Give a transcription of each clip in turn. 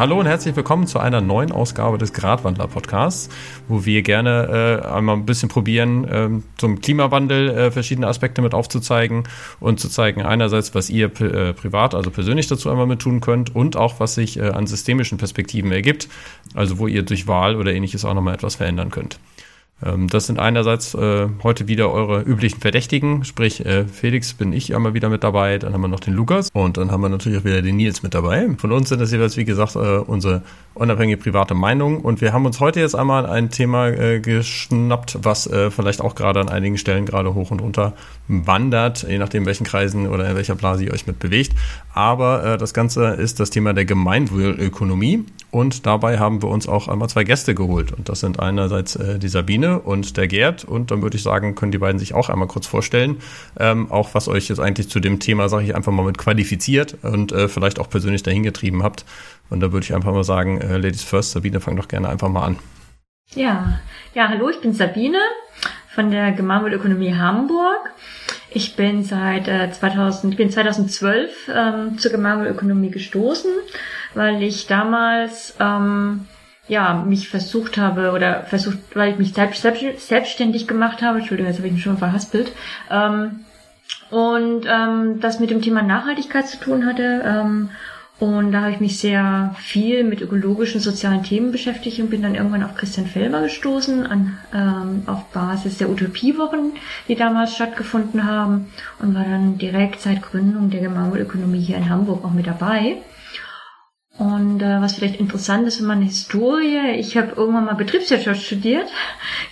Hallo und herzlich willkommen zu einer neuen Ausgabe des Gradwandler Podcasts, wo wir gerne äh, einmal ein bisschen probieren, äh, zum Klimawandel äh, verschiedene Aspekte mit aufzuzeigen und zu zeigen einerseits, was ihr äh, privat, also persönlich dazu einmal mit tun könnt und auch, was sich äh, an systemischen Perspektiven ergibt, also wo ihr durch Wahl oder ähnliches auch nochmal etwas verändern könnt. Ähm, das sind einerseits äh, heute wieder eure üblichen Verdächtigen, sprich äh, Felix bin ich einmal wieder mit dabei, dann haben wir noch den Lukas und dann haben wir natürlich auch wieder den Nils mit dabei. Von uns sind das jeweils, wie gesagt, äh, unsere unabhängige private Meinung und wir haben uns heute jetzt einmal ein Thema äh, geschnappt, was äh, vielleicht auch gerade an einigen Stellen gerade hoch und runter wandert, je nachdem welchen Kreisen oder in welcher Blase ihr euch mit bewegt. Aber äh, das Ganze ist das Thema der Gemeinwohlökonomie und dabei haben wir uns auch einmal zwei Gäste geholt und das sind einerseits die Sabine und der Gerd. Und dann würde ich sagen, können die beiden sich auch einmal kurz vorstellen. Ähm, auch was euch jetzt eigentlich zu dem Thema, sage ich einfach mal, mit qualifiziert und äh, vielleicht auch persönlich dahin getrieben habt. Und da würde ich einfach mal sagen, äh, Ladies First, Sabine, fang doch gerne einfach mal an. Ja, ja, hallo, ich bin Sabine von der Gemeinwohlökonomie Hamburg. Ich bin seit äh, 2000, ich bin 2012 ähm, zur Gemeinwohlökonomie gestoßen, weil ich damals ähm, ja, mich versucht habe oder versucht, weil ich mich selbst, selbst, selbstständig gemacht habe, Entschuldigung, jetzt habe ich mich schon verhaspelt, ähm, und ähm, das mit dem Thema Nachhaltigkeit zu tun hatte. Ähm, und da habe ich mich sehr viel mit ökologischen, sozialen Themen beschäftigt und bin dann irgendwann auf Christian Felber gestoßen, an, ähm, auf Basis der Utopiewochen, die damals stattgefunden haben und war dann direkt seit Gründung der Gemeinwohlökonomie hier in Hamburg auch mit dabei. Und äh, was vielleicht interessant ist in meiner Historie, ich habe irgendwann mal Betriebswirtschaft studiert.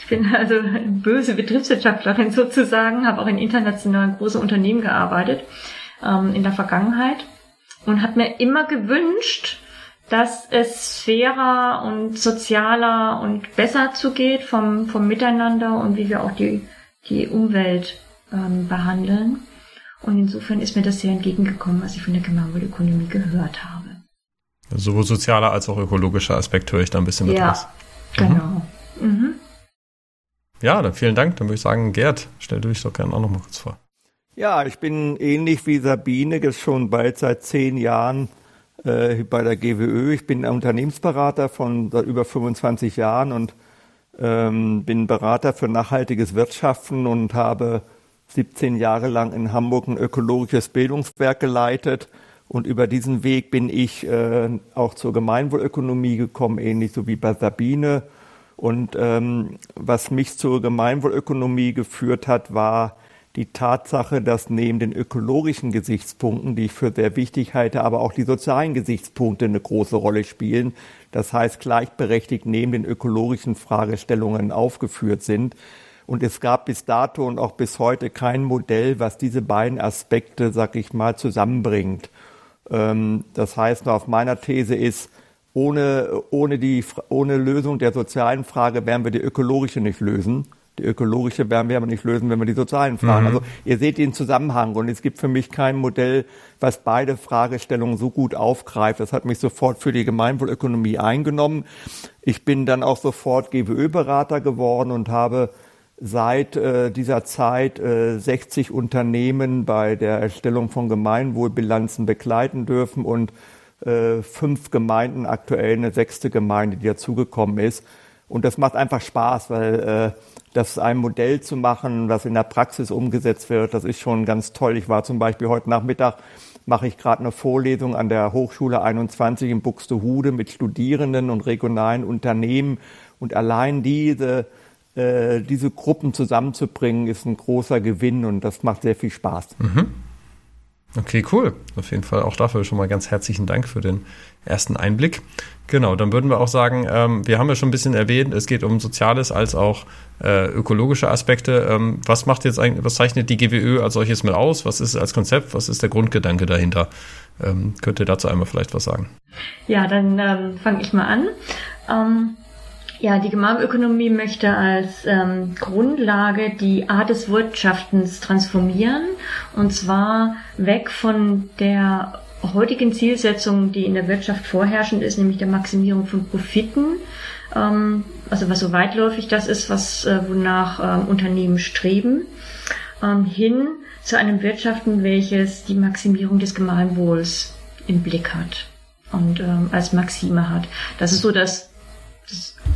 Ich bin also eine böse Betriebswirtschaftlerin sozusagen, habe auch in internationalen großen Unternehmen gearbeitet ähm, in der Vergangenheit und habe mir immer gewünscht, dass es fairer und sozialer und besser zugeht vom, vom Miteinander und wie wir auch die, die Umwelt ähm, behandeln. Und insofern ist mir das sehr entgegengekommen, als ich von der Gemeinwohlökonomie gehört habe. Sowohl sozialer als auch ökologischer Aspekt höre ich da ein bisschen mit ja, raus. Mhm. Genau. Mhm. Ja, dann vielen Dank. Dann würde ich sagen, Gerd, stell du dich doch gerne auch noch mal kurz vor. Ja, ich bin ähnlich wie Sabine, jetzt schon bald seit zehn Jahren äh, bei der GWÖ. Ich bin Unternehmensberater von seit über 25 Jahren und ähm, bin Berater für nachhaltiges Wirtschaften und habe 17 Jahre lang in Hamburg ein ökologisches Bildungswerk geleitet und über diesen Weg bin ich äh, auch zur Gemeinwohlökonomie gekommen, ähnlich so wie bei Sabine. Und ähm, was mich zur Gemeinwohlökonomie geführt hat, war die Tatsache, dass neben den ökologischen Gesichtspunkten, die ich für sehr wichtig halte, aber auch die sozialen Gesichtspunkte eine große Rolle spielen. Das heißt, gleichberechtigt neben den ökologischen Fragestellungen aufgeführt sind. Und es gab bis dato und auch bis heute kein Modell, was diese beiden Aspekte, sag ich mal, zusammenbringt. Ähm, das heißt, auf meiner These ist, ohne, ohne, die, ohne Lösung der sozialen Frage werden wir die ökologische nicht lösen. Die ökologische werden wir aber nicht lösen, wenn wir die sozialen Fragen. Mhm. Also ihr seht den Zusammenhang und es gibt für mich kein Modell, was beide Fragestellungen so gut aufgreift. Das hat mich sofort für die Gemeinwohlökonomie eingenommen. Ich bin dann auch sofort GWÖ-Berater geworden und habe seit äh, dieser Zeit äh, 60 Unternehmen bei der Erstellung von Gemeinwohlbilanzen begleiten dürfen und äh, fünf Gemeinden, aktuell eine sechste Gemeinde, die dazugekommen ist. Und das macht einfach Spaß, weil äh, das ein Modell zu machen, was in der Praxis umgesetzt wird, das ist schon ganz toll. Ich war zum Beispiel heute Nachmittag, mache ich gerade eine Vorlesung an der Hochschule 21 in Buxtehude mit Studierenden und regionalen Unternehmen. Und allein diese äh, diese Gruppen zusammenzubringen, ist ein großer Gewinn und das macht sehr viel Spaß. Mhm. Okay, cool. Auf jeden Fall auch dafür schon mal ganz herzlichen Dank für den ersten Einblick. Genau, dann würden wir auch sagen, ähm, wir haben ja schon ein bisschen erwähnt, es geht um Soziales als auch äh, ökologische Aspekte. Ähm, was macht jetzt eigentlich, was zeichnet die GWÖ als solches mit aus? Was ist als Konzept? Was ist der Grundgedanke dahinter? Ähm, könnt ihr dazu einmal vielleicht was sagen? Ja, dann ähm, fange ich mal an. Ja, die Gemeinökonomie möchte als ähm, Grundlage die Art des Wirtschaftens transformieren und zwar weg von der heutigen Zielsetzung, die in der Wirtschaft vorherrschend ist, nämlich der Maximierung von Profiten, ähm, also was so weitläufig das ist, was äh, wonach ähm, Unternehmen streben, ähm, hin zu einem Wirtschaften, welches die Maximierung des Gemeinwohls im Blick hat. und ähm, als Maxime hat. Das ist so das,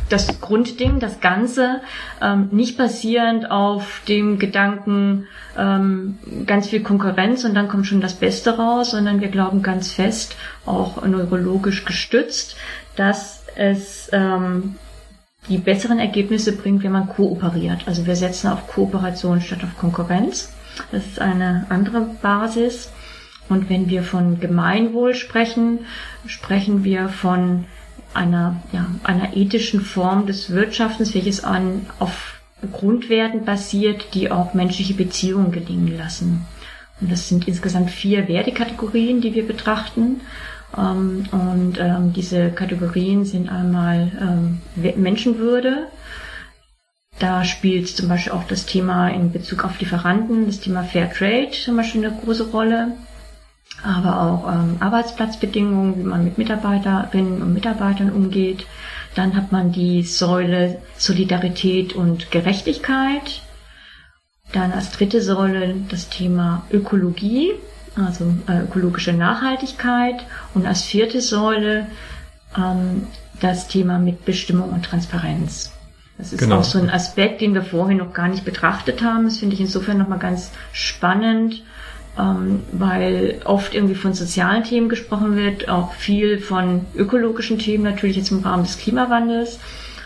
das, Grundding, das Ganze, ähm, nicht basierend auf dem Gedanken ähm, ganz viel Konkurrenz und dann kommt schon das Beste raus, sondern wir glauben ganz fest, auch neurologisch gestützt, dass es ähm, die besseren Ergebnisse bringt, wenn man kooperiert. Also wir setzen auf Kooperation statt auf Konkurrenz. Das ist eine andere Basis. Und wenn wir von Gemeinwohl sprechen, sprechen wir von einer, ja, einer ethischen Form des Wirtschaftens, welches an, auf Grundwerten basiert, die auch menschliche Beziehungen gelingen lassen. Und das sind insgesamt vier Wertekategorien, die wir betrachten. Ähm, und ähm, diese Kategorien sind einmal ähm, Menschenwürde. Da spielt zum Beispiel auch das Thema in Bezug auf Lieferanten, das Thema Fair Trade zum Beispiel eine große Rolle aber auch ähm, Arbeitsplatzbedingungen, wie man mit Mitarbeiterinnen und Mitarbeitern umgeht. Dann hat man die Säule Solidarität und Gerechtigkeit. Dann als dritte Säule das Thema Ökologie, also äh, ökologische Nachhaltigkeit. Und als vierte Säule ähm, das Thema Mitbestimmung und Transparenz. Das ist genau. auch so ein Aspekt, den wir vorhin noch gar nicht betrachtet haben. Das finde ich insofern nochmal ganz spannend ähm, weil oft irgendwie von sozialen Themen gesprochen wird, auch viel von ökologischen Themen, natürlich jetzt im Rahmen des Klimawandels.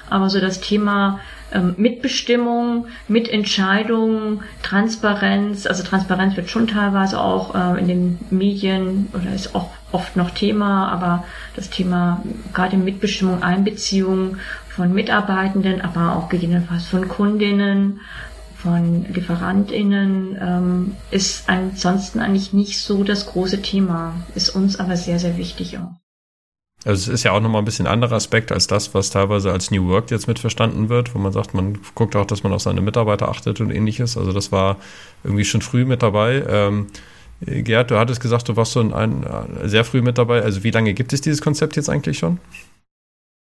Aber so das Thema ähm, Mitbestimmung, Mitentscheidung, Transparenz, also Transparenz wird schon teilweise auch äh, in den Medien oder ist auch oft noch Thema, aber das Thema gerade Mitbestimmung, Einbeziehung von Mitarbeitenden, aber auch gegebenenfalls von Kundinnen, von LieferantInnen ähm, ist ansonsten eigentlich nicht so das große Thema, ist uns aber sehr, sehr wichtig auch. Also es ist ja auch nochmal ein bisschen anderer Aspekt als das, was teilweise als New Work jetzt mitverstanden wird, wo man sagt, man guckt auch, dass man auf seine Mitarbeiter achtet und ähnliches. Also das war irgendwie schon früh mit dabei. Ähm, Gerd, du hattest gesagt, du warst schon ein, ein, sehr früh mit dabei. Also wie lange gibt es dieses Konzept jetzt eigentlich schon?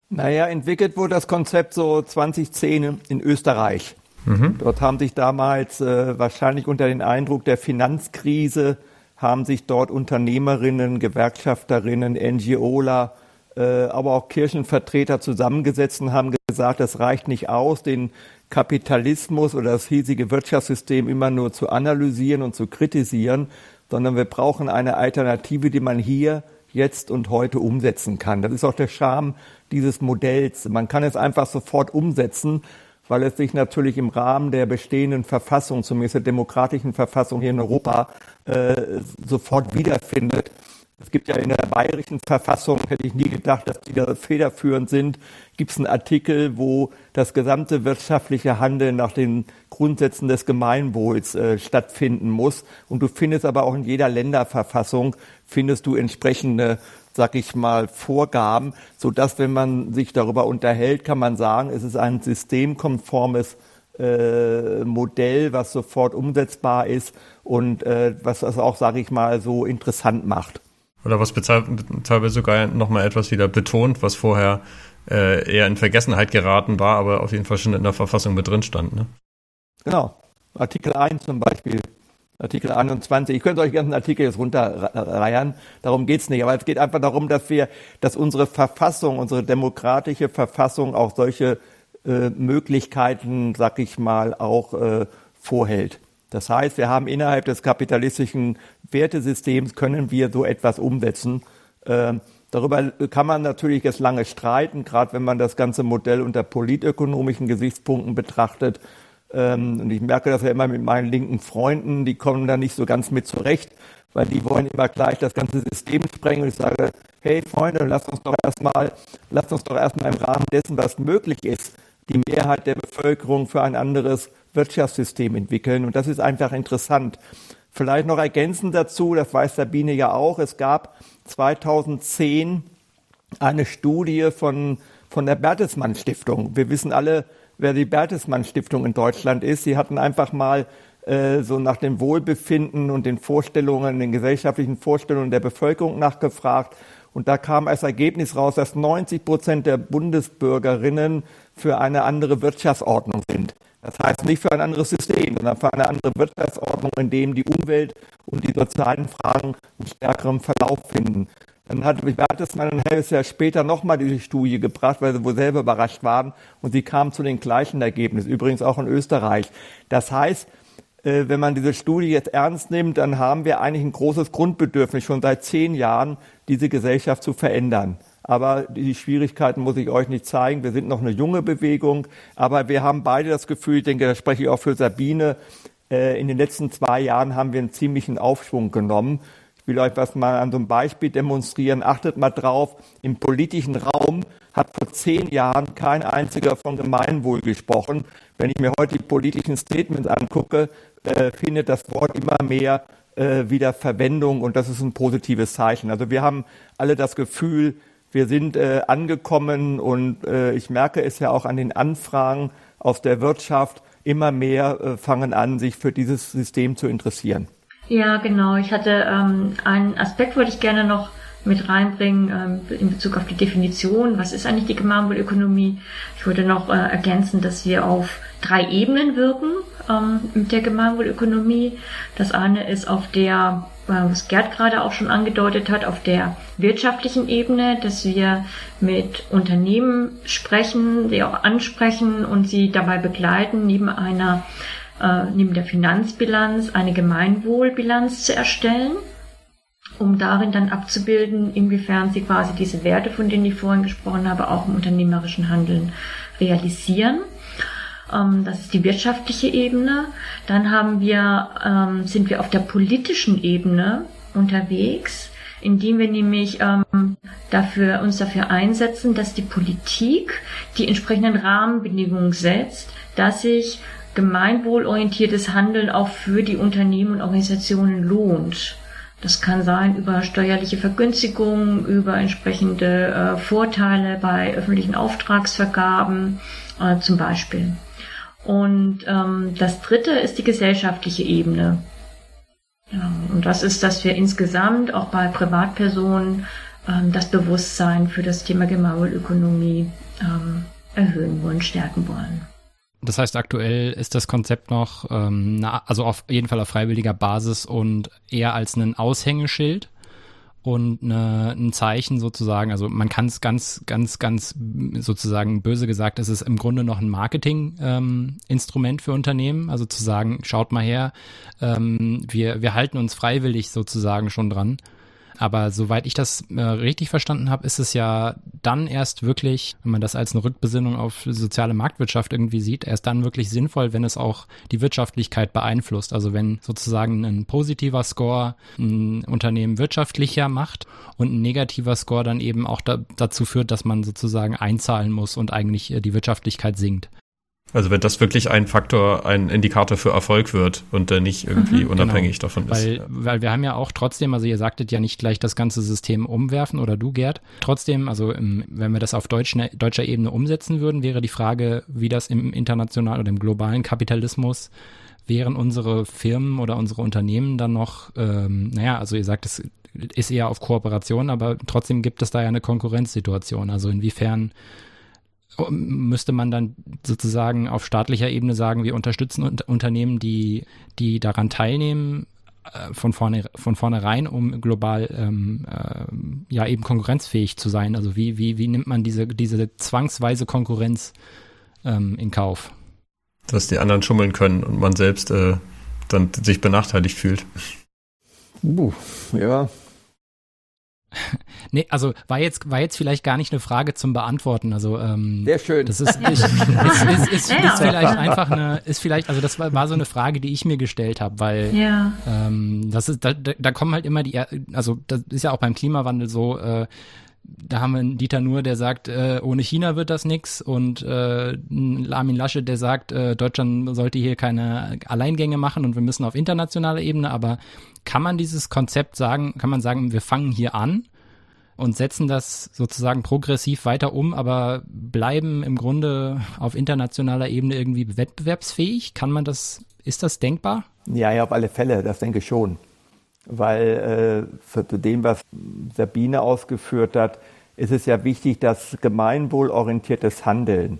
Naja, entwickelt wurde das Konzept so 2010 in Österreich. Mhm. Dort haben sich damals äh, wahrscheinlich unter den Eindruck der Finanzkrise haben sich dort Unternehmerinnen, Gewerkschafterinnen, NGOler, äh, aber auch Kirchenvertreter zusammengesetzt und haben gesagt, das reicht nicht aus, den Kapitalismus oder das hiesige Wirtschaftssystem immer nur zu analysieren und zu kritisieren, sondern wir brauchen eine Alternative, die man hier, jetzt und heute umsetzen kann. Das ist auch der Charme dieses Modells. Man kann es einfach sofort umsetzen weil es sich natürlich im Rahmen der bestehenden Verfassung, zumindest der demokratischen Verfassung hier in Europa, äh, sofort wiederfindet. Es gibt ja in der bayerischen Verfassung, hätte ich nie gedacht, dass die da federführend sind, gibt es einen Artikel, wo das gesamte wirtschaftliche Handeln nach den Grundsätzen des Gemeinwohls äh, stattfinden muss. Und du findest aber auch in jeder Länderverfassung, findest du entsprechende sag ich mal, Vorgaben, so dass wenn man sich darüber unterhält, kann man sagen, es ist ein systemkonformes äh, Modell, was sofort umsetzbar ist und äh, was das auch, sage ich mal, so interessant macht. Oder was teilweise sogar nochmal etwas wieder betont, was vorher äh, eher in Vergessenheit geraten war, aber auf jeden Fall schon in der Verfassung mit drin stand. Ne? Genau. Artikel 1 zum Beispiel Artikel 21. Ich könnte euch ganzen Artikel jetzt runterreihen. Darum geht's nicht. Aber es geht einfach darum, dass wir, dass unsere Verfassung, unsere demokratische Verfassung auch solche äh, Möglichkeiten, sag ich mal, auch äh, vorhält. Das heißt, wir haben innerhalb des kapitalistischen Wertesystems können wir so etwas umsetzen. Äh, darüber kann man natürlich jetzt lange streiten, gerade wenn man das ganze Modell unter politökonomischen Gesichtspunkten betrachtet. Ähm, und ich merke das ja immer mit meinen linken Freunden, die kommen da nicht so ganz mit zurecht, weil die wollen immer gleich das ganze System sprengen. Und ich sage, hey Freunde, lasst uns doch erstmal, lasst uns doch erstmal im Rahmen dessen, was möglich ist, die Mehrheit der Bevölkerung für ein anderes Wirtschaftssystem entwickeln. Und das ist einfach interessant. Vielleicht noch ergänzend dazu, das weiß Sabine ja auch, es gab 2010 eine Studie von, von der Bertelsmann Stiftung. Wir wissen alle, wer die Bertelsmann Stiftung in Deutschland ist. Sie hatten einfach mal äh, so nach dem Wohlbefinden und den Vorstellungen, den gesellschaftlichen Vorstellungen der Bevölkerung nachgefragt. Und da kam als Ergebnis raus, dass 90 Prozent der Bundesbürgerinnen für eine andere Wirtschaftsordnung sind. Das heißt nicht für ein anderes System, sondern für eine andere Wirtschaftsordnung, in dem die Umwelt und die sozialen Fragen einen stärkeren Verlauf finden. Dann hat Bertelsmann ein halbes Jahr später nochmal diese Studie gebracht, weil sie wohl selber überrascht waren und sie kamen zu den gleichen Ergebnissen, übrigens auch in Österreich. Das heißt, äh, wenn man diese Studie jetzt ernst nimmt, dann haben wir eigentlich ein großes Grundbedürfnis, schon seit zehn Jahren diese Gesellschaft zu verändern. Aber die Schwierigkeiten muss ich euch nicht zeigen. Wir sind noch eine junge Bewegung, aber wir haben beide das Gefühl, ich denke, da spreche ich auch für Sabine, äh, in den letzten zwei Jahren haben wir einen ziemlichen Aufschwung genommen. Ich will euch was mal an so einem Beispiel demonstrieren. Achtet mal drauf, im politischen Raum hat vor zehn Jahren kein einziger von Gemeinwohl gesprochen. Wenn ich mir heute die politischen Statements angucke, äh, findet das Wort immer mehr äh, wieder Verwendung und das ist ein positives Zeichen. Also wir haben alle das Gefühl, wir sind äh, angekommen und äh, ich merke es ja auch an den Anfragen aus der Wirtschaft, immer mehr äh, fangen an, sich für dieses System zu interessieren. Ja, genau. Ich hatte ähm, einen Aspekt, wollte ich gerne noch mit reinbringen ähm, in Bezug auf die Definition. Was ist eigentlich die Gemeinwohlökonomie? Ich würde noch äh, ergänzen, dass wir auf drei Ebenen wirken ähm, mit der Gemeinwohlökonomie. Das eine ist auf der was Gerd gerade auch schon angedeutet hat, auf der wirtschaftlichen Ebene, dass wir mit Unternehmen sprechen, sie auch ansprechen und sie dabei begleiten, neben einer, äh, neben der Finanzbilanz eine Gemeinwohlbilanz zu erstellen, um darin dann abzubilden, inwiefern sie quasi diese Werte, von denen ich vorhin gesprochen habe, auch im unternehmerischen Handeln realisieren. Ähm, das ist die wirtschaftliche Ebene. Dann haben wir, ähm, sind wir auf der politischen Ebene unterwegs, indem wir nämlich ähm, dafür, uns dafür einsetzen, dass die Politik die entsprechenden Rahmenbedingungen setzt, dass sich gemeinwohlorientiertes Handeln auch für die Unternehmen und Organisationen lohnt. Das kann sein über steuerliche Vergünstigungen, über entsprechende äh, Vorteile bei öffentlichen Auftragsvergaben äh, zum Beispiel. Und ähm, das dritte ist die gesellschaftliche Ebene. Ja, und das ist, dass wir insgesamt auch bei Privatpersonen ähm, das Bewusstsein für das Thema Gemeinwohlökonomie ähm, erhöhen wollen, stärken wollen. Das heißt, aktuell ist das Konzept noch, ähm, na, also auf jeden Fall auf freiwilliger Basis und eher als ein Aushängeschild und eine, ein Zeichen sozusagen, also man kann es ganz, ganz, ganz sozusagen böse gesagt, es ist im Grunde noch ein Marketing-Instrument ähm, für Unternehmen, also zu sagen, schaut mal her, ähm, wir, wir halten uns freiwillig sozusagen schon dran aber soweit ich das äh, richtig verstanden habe, ist es ja dann erst wirklich, wenn man das als eine Rückbesinnung auf soziale Marktwirtschaft irgendwie sieht, erst dann wirklich sinnvoll, wenn es auch die Wirtschaftlichkeit beeinflusst. Also wenn sozusagen ein positiver Score ein Unternehmen wirtschaftlicher macht und ein negativer Score dann eben auch da, dazu führt, dass man sozusagen einzahlen muss und eigentlich äh, die Wirtschaftlichkeit sinkt. Also wenn das wirklich ein Faktor, ein Indikator für Erfolg wird und der nicht irgendwie mhm, unabhängig genau. davon ist. Weil, ja. weil wir haben ja auch trotzdem, also ihr sagtet ja nicht gleich das ganze System umwerfen oder du Gerd. Trotzdem, also wenn wir das auf deutschen, deutscher Ebene umsetzen würden, wäre die Frage, wie das im internationalen oder im globalen Kapitalismus wären unsere Firmen oder unsere Unternehmen dann noch, ähm, naja, also ihr sagt, es ist eher auf Kooperation, aber trotzdem gibt es da ja eine Konkurrenzsituation. Also inwiefern müsste man dann sozusagen auf staatlicher Ebene sagen, wir unterstützen Unternehmen, die, die daran teilnehmen, äh, von vorne von vornherein, um global ähm, äh, ja eben konkurrenzfähig zu sein. Also wie wie wie nimmt man diese diese zwangsweise Konkurrenz ähm, in Kauf? Dass die anderen schummeln können und man selbst äh, dann sich benachteiligt fühlt. Uh, ja, Nee, also war jetzt, war jetzt vielleicht gar nicht eine Frage zum Beantworten. Also ähm, sehr schön. Das ist, ich, ist, ist, ist, ja. ist, vielleicht einfach eine, ist vielleicht, also das war, war so eine Frage, die ich mir gestellt habe, weil ja. ähm, das ist, da, da kommen halt immer die, also das ist ja auch beim Klimawandel so. Äh, da haben wir einen Dieter Nuhr, der sagt, äh, ohne China wird das nix und äh, Armin Laschet, der sagt, äh, Deutschland sollte hier keine Alleingänge machen und wir müssen auf internationaler Ebene, aber kann man dieses Konzept sagen, kann man sagen, wir fangen hier an und setzen das sozusagen progressiv weiter um, aber bleiben im Grunde auf internationaler Ebene irgendwie wettbewerbsfähig? Kann man das, ist das denkbar? Ja, ja, auf alle Fälle, das denke ich schon. Weil äh, für dem, was Sabine ausgeführt hat, ist es ja wichtig, dass gemeinwohlorientiertes Handeln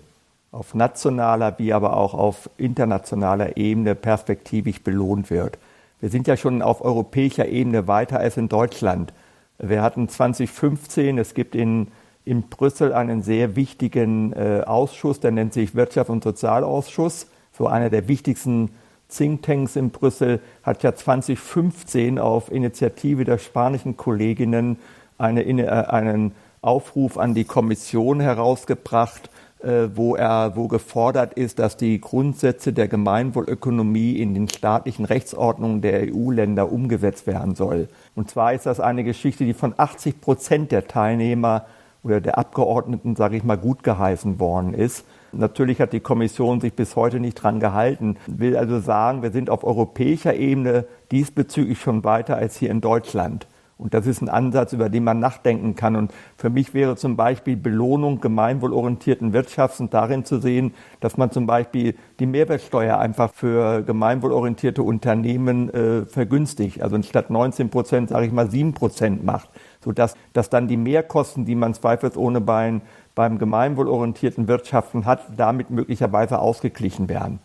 auf nationaler wie aber auch auf internationaler Ebene perspektivisch belohnt wird. Wir sind ja schon auf europäischer Ebene weiter als in Deutschland. Wir hatten 2015, es gibt in, in Brüssel einen sehr wichtigen äh, Ausschuss, der nennt sich Wirtschaft und Sozialausschuss, so einer der wichtigsten Thinktanks in Brüssel, hat ja 2015 auf Initiative der spanischen Kolleginnen eine, äh, einen Aufruf an die Kommission herausgebracht, wo er, wo gefordert ist, dass die Grundsätze der Gemeinwohlökonomie in den staatlichen Rechtsordnungen der EU-Länder umgesetzt werden soll. Und zwar ist das eine Geschichte, die von 80 Prozent der Teilnehmer oder der Abgeordneten, sage ich mal, gut geheißen worden ist. Natürlich hat die Kommission sich bis heute nicht dran gehalten. Will also sagen, wir sind auf europäischer Ebene diesbezüglich schon weiter als hier in Deutschland. Und das ist ein Ansatz, über den man nachdenken kann. Und für mich wäre zum Beispiel Belohnung gemeinwohlorientierten Wirtschaftens darin zu sehen, dass man zum Beispiel die Mehrwertsteuer einfach für gemeinwohlorientierte Unternehmen äh, vergünstigt. Also statt 19 Prozent, sage ich mal, 7 Prozent macht. Sodass dass dann die Mehrkosten, die man zweifelsohne beim, beim gemeinwohlorientierten Wirtschaften hat, damit möglicherweise ausgeglichen werden.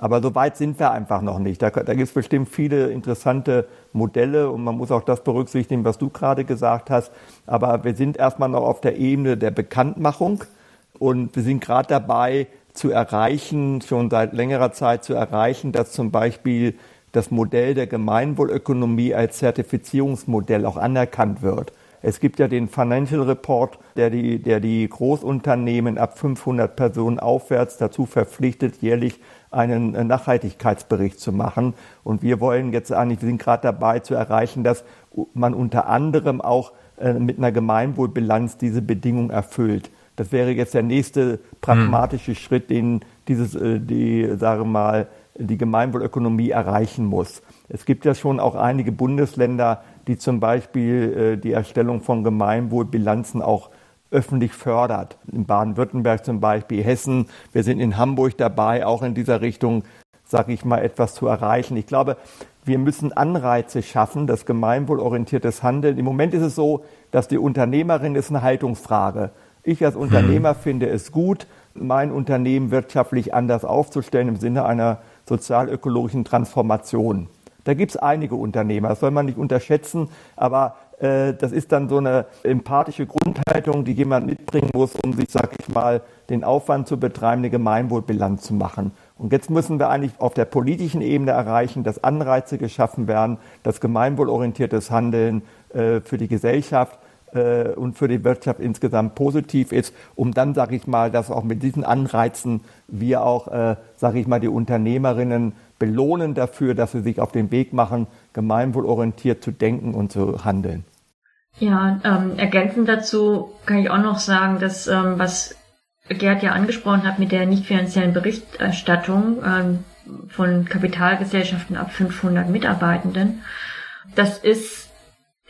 Aber so weit sind wir einfach noch nicht. Da, da gibt es bestimmt viele interessante Modelle und man muss auch das berücksichtigen, was du gerade gesagt hast. Aber wir sind erstmal noch auf der Ebene der Bekanntmachung und wir sind gerade dabei zu erreichen, schon seit längerer Zeit zu erreichen, dass zum Beispiel das Modell der Gemeinwohlökonomie als Zertifizierungsmodell auch anerkannt wird. Es gibt ja den Financial Report, der die, der die Großunternehmen ab 500 Personen aufwärts dazu verpflichtet, jährlich einen äh, Nachhaltigkeitsbericht zu machen. Und wir wollen jetzt eigentlich, wir sind gerade dabei zu erreichen, dass man unter anderem auch äh, mit einer Gemeinwohlbilanz diese Bedingung erfüllt. Das wäre jetzt der nächste pragmatische hm. Schritt, den dieses, äh, die, sage mal, die Gemeinwohlökonomie erreichen muss. Es gibt ja schon auch einige Bundesländer, die zum Beispiel die Erstellung von Gemeinwohlbilanzen auch öffentlich fördert. In Baden-Württemberg zum Beispiel, Hessen. Wir sind in Hamburg dabei, auch in dieser Richtung, sage ich mal, etwas zu erreichen. Ich glaube, wir müssen Anreize schaffen, das gemeinwohlorientiertes Handeln. Im Moment ist es so, dass die Unternehmerin ist eine Haltungsfrage. Ich als Unternehmer hm. finde es gut, mein Unternehmen wirtschaftlich anders aufzustellen im Sinne einer sozialökologischen Transformation. Da gibt es einige Unternehmer, das soll man nicht unterschätzen, aber das ist dann so eine empathische Grundhaltung, die jemand mitbringen muss, um sich, sag ich mal, den Aufwand zu betreiben, eine Gemeinwohlbilanz zu machen. Und jetzt müssen wir eigentlich auf der politischen Ebene erreichen, dass Anreize geschaffen werden, dass gemeinwohlorientiertes Handeln äh, für die Gesellschaft äh, und für die Wirtschaft insgesamt positiv ist, um dann, sage ich mal, dass auch mit diesen Anreizen wir auch, äh, sage ich mal, die Unternehmerinnen belohnen dafür, dass sie sich auf den Weg machen, gemeinwohlorientiert zu denken und zu handeln. Ja, ähm, ergänzend dazu kann ich auch noch sagen, dass ähm, was Gerd ja angesprochen hat mit der nicht finanziellen Berichterstattung ähm, von Kapitalgesellschaften ab 500 Mitarbeitenden, das ist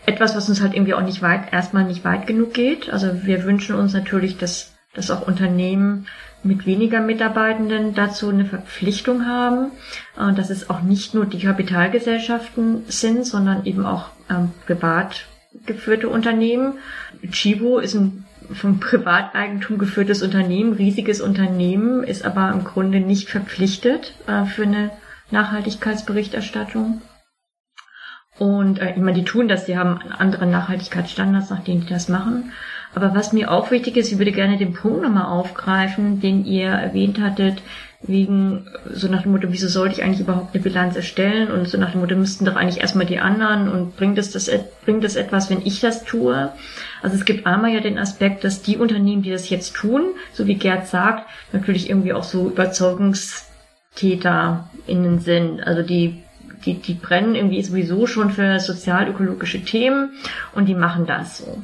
etwas, was uns halt irgendwie auch nicht weit, erstmal nicht weit genug geht. Also wir wünschen uns natürlich, dass, dass auch Unternehmen mit weniger Mitarbeitenden dazu eine Verpflichtung haben, äh, dass es auch nicht nur die Kapitalgesellschaften sind, sondern eben auch ähm, privat geführte Unternehmen. Chibo ist ein vom Privateigentum geführtes Unternehmen, riesiges Unternehmen, ist aber im Grunde nicht verpflichtet äh, für eine Nachhaltigkeitsberichterstattung. Und äh, meine, die tun das, die haben andere Nachhaltigkeitsstandards, nach denen die das machen. Aber was mir auch wichtig ist, ich würde gerne den Punkt nochmal aufgreifen, den ihr erwähnt hattet, wegen so nach dem Motto, wieso sollte ich eigentlich überhaupt eine Bilanz erstellen und so nach dem Motto, müssten doch eigentlich erstmal die anderen und bringt es das, bringt es etwas, wenn ich das tue? Also es gibt einmal ja den Aspekt, dass die Unternehmen, die das jetzt tun, so wie Gerd sagt, natürlich irgendwie auch so Überzeugungstäter innen sind. Also die die, die brennen irgendwie sowieso schon für sozial-ökologische Themen und die machen das so.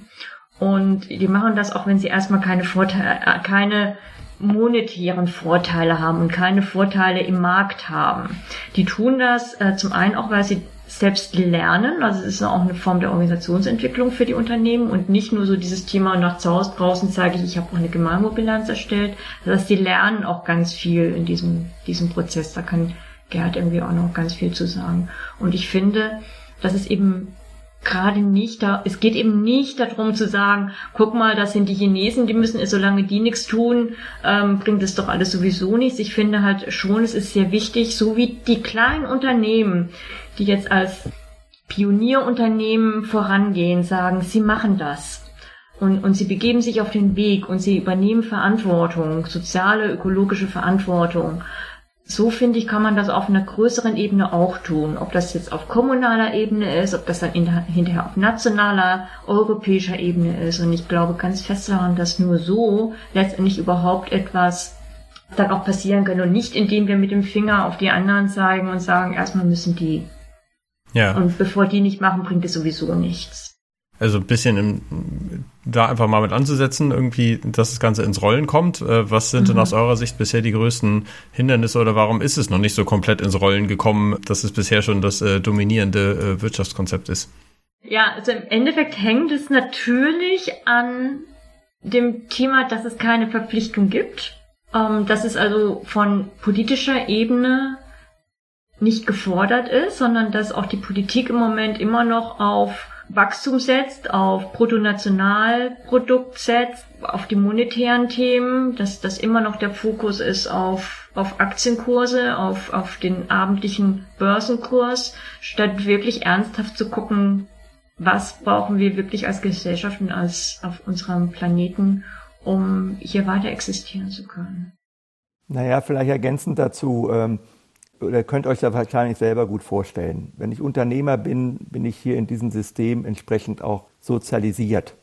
Und die machen das auch, wenn sie erstmal keine Vorteile, äh, keine monetären Vorteile haben und keine Vorteile im Markt haben. Die tun das äh, zum einen auch, weil sie selbst lernen, also es ist auch eine Form der Organisationsentwicklung für die Unternehmen und nicht nur so dieses Thema nach zu Hause draußen zeige ich, ich habe auch eine Gemeinwohlbilanz erstellt. Das heißt, die lernen auch ganz viel in diesem, diesem Prozess. Da kann Gerd irgendwie auch noch ganz viel zu sagen. Und ich finde, dass es eben gerade nicht da, es geht eben nicht darum zu sagen, guck mal, das sind die Chinesen, die müssen, solange die nichts tun, ähm, bringt es doch alles sowieso nichts. Ich finde halt schon, es ist sehr wichtig, so wie die kleinen Unternehmen, die jetzt als Pionierunternehmen vorangehen, sagen, sie machen das. Und, und sie begeben sich auf den Weg und sie übernehmen Verantwortung, soziale, ökologische Verantwortung. So finde ich, kann man das auf einer größeren Ebene auch tun. Ob das jetzt auf kommunaler Ebene ist, ob das dann in, hinterher auf nationaler, europäischer Ebene ist. Und ich glaube ganz fest daran, dass nur so letztendlich überhaupt etwas dann auch passieren kann und nicht indem wir mit dem Finger auf die anderen zeigen und sagen, erstmal müssen die. Ja. Und bevor die nicht machen, bringt es sowieso nichts. Also ein bisschen im, da einfach mal mit anzusetzen, irgendwie, dass das Ganze ins Rollen kommt. Äh, was sind mhm. denn aus eurer Sicht bisher die größten Hindernisse oder warum ist es noch nicht so komplett ins Rollen gekommen, dass es bisher schon das äh, dominierende äh, Wirtschaftskonzept ist? Ja, also im Endeffekt hängt es natürlich an dem Thema, dass es keine Verpflichtung gibt, ähm, dass es also von politischer Ebene nicht gefordert ist, sondern dass auch die Politik im Moment immer noch auf Wachstum setzt, auf Bruttonationalprodukt setzt, auf die monetären Themen, dass das immer noch der Fokus ist auf, auf Aktienkurse, auf, auf den abendlichen Börsenkurs, statt wirklich ernsthaft zu gucken, was brauchen wir wirklich als Gesellschaft und als auf unserem Planeten, um hier weiter existieren zu können. Naja, vielleicht ergänzend dazu, ähm, oder könnt euch das wahrscheinlich selber gut vorstellen. Wenn ich Unternehmer bin, bin ich hier in diesem System entsprechend auch sozialisiert.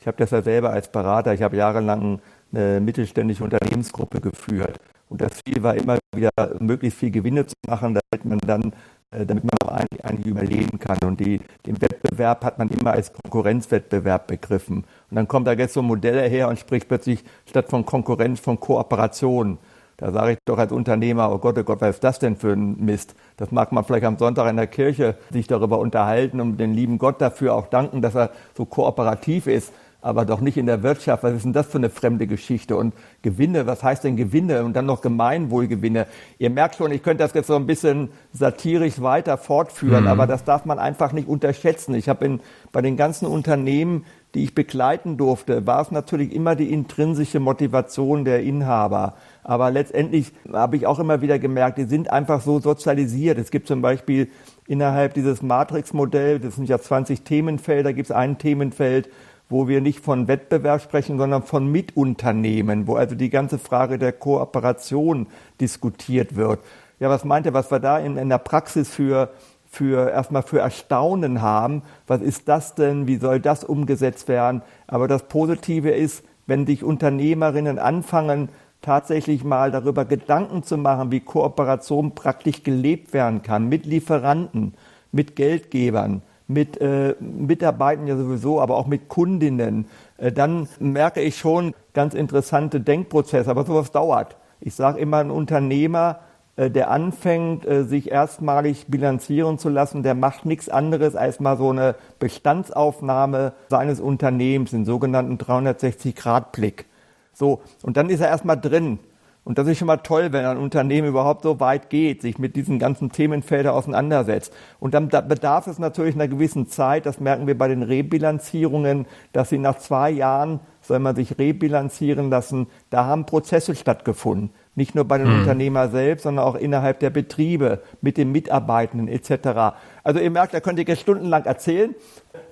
Ich habe das ja selber als Berater, ich habe jahrelang eine mittelständische Unternehmensgruppe geführt. Und das Ziel war immer wieder, möglichst viel Gewinne zu machen, damit man dann, äh, damit man auch eigentlich, eigentlich überleben kann. Und die, den Wettbewerb hat man immer als Konkurrenzwettbewerb begriffen. Und dann kommt da jetzt so ein Modell her und spricht plötzlich statt von Konkurrenz von Kooperation. Da sage ich doch als Unternehmer, oh Gott, oh Gott, was ist das denn für ein Mist? Das mag man vielleicht am Sonntag in der Kirche sich darüber unterhalten und den lieben Gott dafür auch danken, dass er so kooperativ ist, aber doch nicht in der Wirtschaft. Was ist denn das für eine fremde Geschichte? Und Gewinne, was heißt denn Gewinne? Und dann noch Gemeinwohlgewinne. Ihr merkt schon, ich könnte das jetzt so ein bisschen satirisch weiter fortführen, mhm. aber das darf man einfach nicht unterschätzen. Ich habe bei den ganzen Unternehmen, die ich begleiten durfte, war es natürlich immer die intrinsische Motivation der Inhaber. Aber letztendlich habe ich auch immer wieder gemerkt, die sind einfach so sozialisiert. Es gibt zum Beispiel innerhalb dieses Matrix-Modells, das sind ja 20 Themenfelder, gibt es ein Themenfeld, wo wir nicht von Wettbewerb sprechen, sondern von Mitunternehmen, wo also die ganze Frage der Kooperation diskutiert wird. Ja, was meint ihr, was wir da in, in der Praxis für für erstmal für Erstaunen haben. Was ist das denn? Wie soll das umgesetzt werden? Aber das Positive ist, wenn sich Unternehmerinnen anfangen, tatsächlich mal darüber Gedanken zu machen, wie Kooperation praktisch gelebt werden kann, mit Lieferanten, mit Geldgebern, mit äh, Mitarbeitern ja sowieso, aber auch mit Kundinnen, äh, dann merke ich schon ganz interessante Denkprozesse. Aber sowas dauert. Ich sage immer, ein Unternehmer, äh, der anfängt, äh, sich erstmalig bilanzieren zu lassen, der macht nichts anderes als mal so eine Bestandsaufnahme seines Unternehmens, den sogenannten 360-Grad-Blick. So, und dann ist er erstmal drin. Und das ist schon mal toll, wenn ein Unternehmen überhaupt so weit geht, sich mit diesen ganzen Themenfeldern auseinandersetzt. Und dann bedarf es natürlich einer gewissen Zeit, das merken wir bei den Rebilanzierungen, dass sie nach zwei Jahren, soll man sich rebilanzieren lassen, da haben Prozesse stattgefunden. Nicht nur bei den mhm. Unternehmer selbst, sondern auch innerhalb der Betriebe, mit den Mitarbeitenden etc. Also ihr merkt, da könnt ihr jetzt stundenlang erzählen,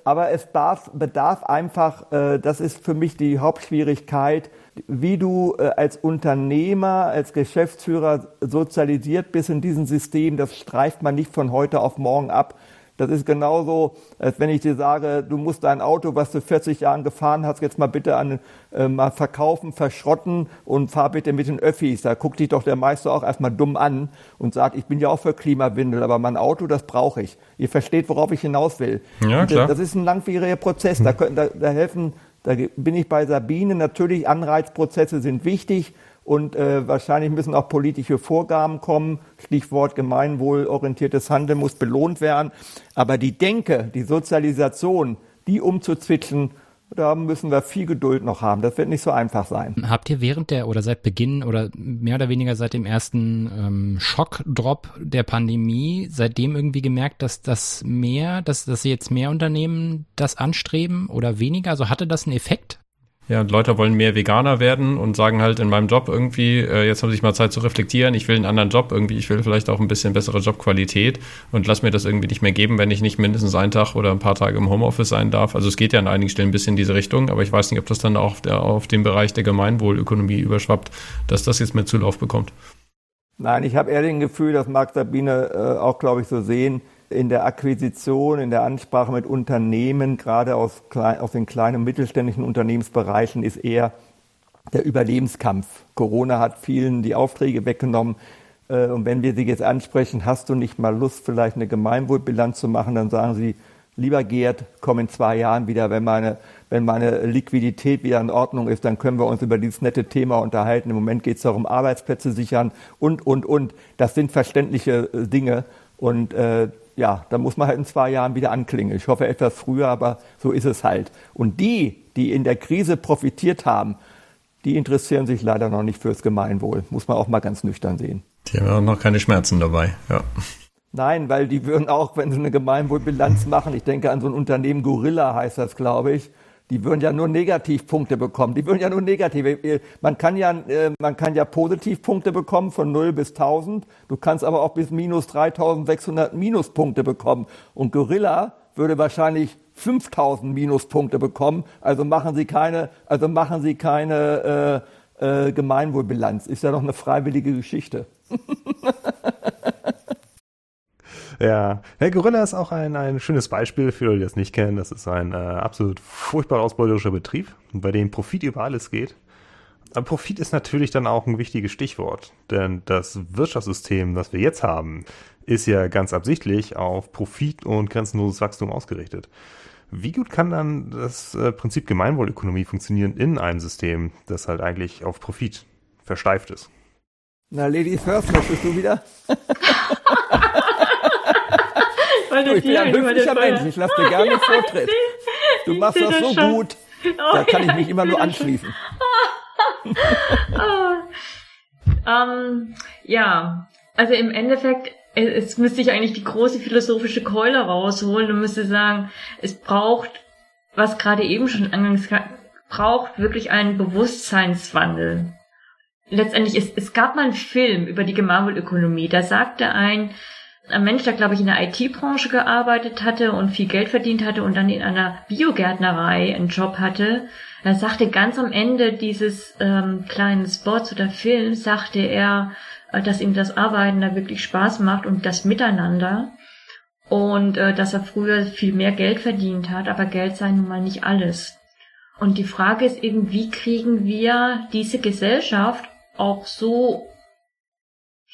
aber es darf, bedarf einfach, äh, das ist für mich die Hauptschwierigkeit, wie du äh, als Unternehmer, als Geschäftsführer sozialisiert bist in diesem System, das streift man nicht von heute auf morgen ab. Das ist genauso, als wenn ich dir sage, du musst dein Auto, was du 40 Jahren gefahren hast, jetzt mal bitte an, äh, mal verkaufen, verschrotten und fahr bitte mit den Öffis. Da guckt dich doch der Meister auch erstmal dumm an und sagt, ich bin ja auch für Klimawindel, aber mein Auto, das brauche ich. Ihr versteht, worauf ich hinaus will. Ja, klar. Das ist ein langwieriger Prozess. Da, da, da helfen da bin ich bei Sabine. Natürlich, Anreizprozesse sind wichtig und äh, wahrscheinlich müssen auch politische Vorgaben kommen. Stichwort gemeinwohlorientiertes Handeln muss belohnt werden. Aber die Denke, die Sozialisation, die umzuzwitschen, da müssen wir viel Geduld noch haben. Das wird nicht so einfach sein. Habt ihr während der oder seit Beginn oder mehr oder weniger seit dem ersten ähm, Schockdrop der Pandemie seitdem irgendwie gemerkt, dass das mehr, dass, dass jetzt mehr Unternehmen das anstreben oder weniger? Also hatte das einen Effekt? Ja, Leute wollen mehr Veganer werden und sagen halt in meinem Job irgendwie, äh, jetzt habe ich mal Zeit zu reflektieren, ich will einen anderen Job irgendwie, ich will vielleicht auch ein bisschen bessere Jobqualität und lass mir das irgendwie nicht mehr geben, wenn ich nicht mindestens einen Tag oder ein paar Tage im Homeoffice sein darf. Also es geht ja an einigen Stellen ein bisschen in diese Richtung, aber ich weiß nicht, ob das dann auch auf, der, auf den Bereich der Gemeinwohlökonomie überschwappt, dass das jetzt mehr Zulauf bekommt. Nein, ich habe eher den Gefühl, dass Marc Sabine äh, auch, glaube ich, so sehen, in der Akquisition, in der Ansprache mit Unternehmen, gerade aus, aus den kleinen und mittelständischen Unternehmensbereichen, ist eher der Überlebenskampf. Corona hat vielen die Aufträge weggenommen. Äh, und wenn wir sie jetzt ansprechen, hast du nicht mal Lust, vielleicht eine Gemeinwohlbilanz zu machen, dann sagen sie, lieber Gerd, komm in zwei Jahren wieder, wenn meine, wenn meine Liquidität wieder in Ordnung ist, dann können wir uns über dieses nette Thema unterhalten. Im Moment geht es darum, Arbeitsplätze sichern und, und, und. Das sind verständliche äh, Dinge. Und äh, ja, da muss man halt in zwei Jahren wieder anklingen. Ich hoffe etwas früher, aber so ist es halt. Und die, die in der Krise profitiert haben, die interessieren sich leider noch nicht fürs Gemeinwohl. Muss man auch mal ganz nüchtern sehen. Die haben auch noch keine Schmerzen dabei, ja. Nein, weil die würden auch, wenn sie eine Gemeinwohlbilanz machen, ich denke an so ein Unternehmen Gorilla heißt das, glaube ich, die würden ja nur Negativpunkte bekommen. Die würden ja nur negative. Man kann ja, äh, man kann ja Positivpunkte bekommen von 0 bis 1000. Du kannst aber auch bis minus 3600 Minuspunkte bekommen. Und Gorilla würde wahrscheinlich 5000 Minuspunkte bekommen. Also machen Sie keine, also machen Sie keine äh, äh, Gemeinwohlbilanz. Ist ja doch eine freiwillige Geschichte. Ja, Herr Gorilla ist auch ein, ein schönes Beispiel für die, die das nicht kennen. Das ist ein äh, absolut furchtbar ausbeuterischer Betrieb, bei dem Profit über alles geht. Aber Profit ist natürlich dann auch ein wichtiges Stichwort, denn das Wirtschaftssystem, das wir jetzt haben, ist ja ganz absichtlich auf Profit und grenzenloses Wachstum ausgerichtet. Wie gut kann dann das äh, Prinzip Gemeinwohlökonomie funktionieren in einem System, das halt eigentlich auf Profit versteift ist? Na, Ladies first, möchtest du wieder? du, ich bin ein höflicher Mensch, ich lasse dir gerne Vortritt. Du machst das so gut, da kann ich mich immer nur anschließen. ähm, ja, also im Endeffekt, es müsste ich eigentlich die große philosophische Keule rausholen und müsste sagen, es braucht, was gerade eben schon angangs braucht wirklich einen Bewusstseinswandel. Letztendlich, es, es gab mal einen Film über die Gemeinwohlökonomie, da sagte ein, ein Mensch, der, glaube ich, in der IT-Branche gearbeitet hatte und viel Geld verdient hatte und dann in einer Biogärtnerei einen Job hatte, er sagte ganz am Ende dieses ähm, kleinen Spots oder Films, sagte er, äh, dass ihm das Arbeiten da wirklich Spaß macht und das Miteinander und äh, dass er früher viel mehr Geld verdient hat, aber Geld sei nun mal nicht alles. Und die Frage ist eben, wie kriegen wir diese Gesellschaft auch so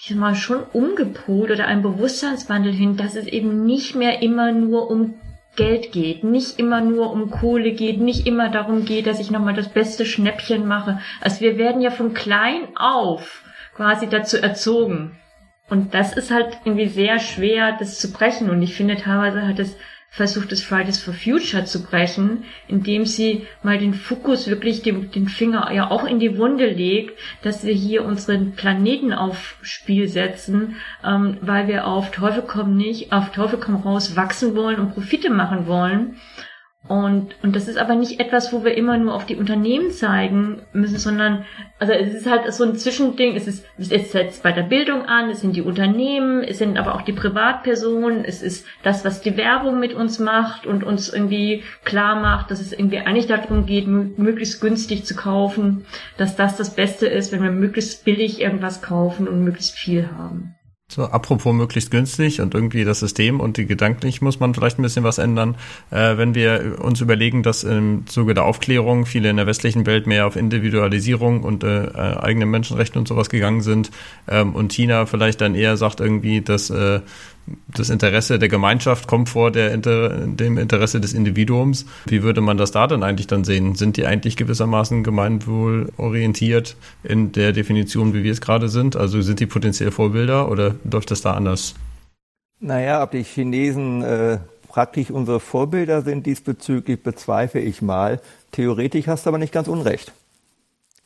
ich mal, schon umgepolt oder ein Bewusstseinswandel hin, dass es eben nicht mehr immer nur um Geld geht, nicht immer nur um Kohle geht, nicht immer darum geht, dass ich nochmal das beste Schnäppchen mache. Also wir werden ja von klein auf quasi dazu erzogen. Und das ist halt irgendwie sehr schwer, das zu brechen. Und ich finde, teilweise hat es versucht es Fridays for Future zu brechen, indem sie mal den Fokus wirklich den, den Finger ja auch in die Wunde legt, dass wir hier unseren Planeten auf Spiel setzen, ähm, weil wir auf Teufel komm nicht, auf Teufel komm raus wachsen wollen und Profite machen wollen. Und, und das ist aber nicht etwas, wo wir immer nur auf die Unternehmen zeigen müssen, sondern, also es ist halt so ein Zwischending, es ist, es setzt bei der Bildung an, es sind die Unternehmen, es sind aber auch die Privatpersonen, es ist das, was die Werbung mit uns macht und uns irgendwie klar macht, dass es irgendwie eigentlich darum geht, möglichst günstig zu kaufen, dass das das Beste ist, wenn wir möglichst billig irgendwas kaufen und möglichst viel haben. So, apropos möglichst günstig und irgendwie das System und die gedanklich muss man vielleicht ein bisschen was ändern. Äh, wenn wir uns überlegen, dass im Zuge der Aufklärung viele in der westlichen Welt mehr auf Individualisierung und äh, äh eigene Menschenrechte und sowas gegangen sind ähm, und China vielleicht dann eher sagt irgendwie, dass äh, das Interesse der Gemeinschaft kommt vor der Inter dem Interesse des Individuums. Wie würde man das da dann eigentlich dann sehen? Sind die eigentlich gewissermaßen gemeinwohlorientiert in der Definition, wie wir es gerade sind? Also sind die potenziell Vorbilder oder läuft das da anders? Naja, ob die Chinesen äh, praktisch unsere Vorbilder sind diesbezüglich, bezweifle ich mal. Theoretisch hast du aber nicht ganz unrecht.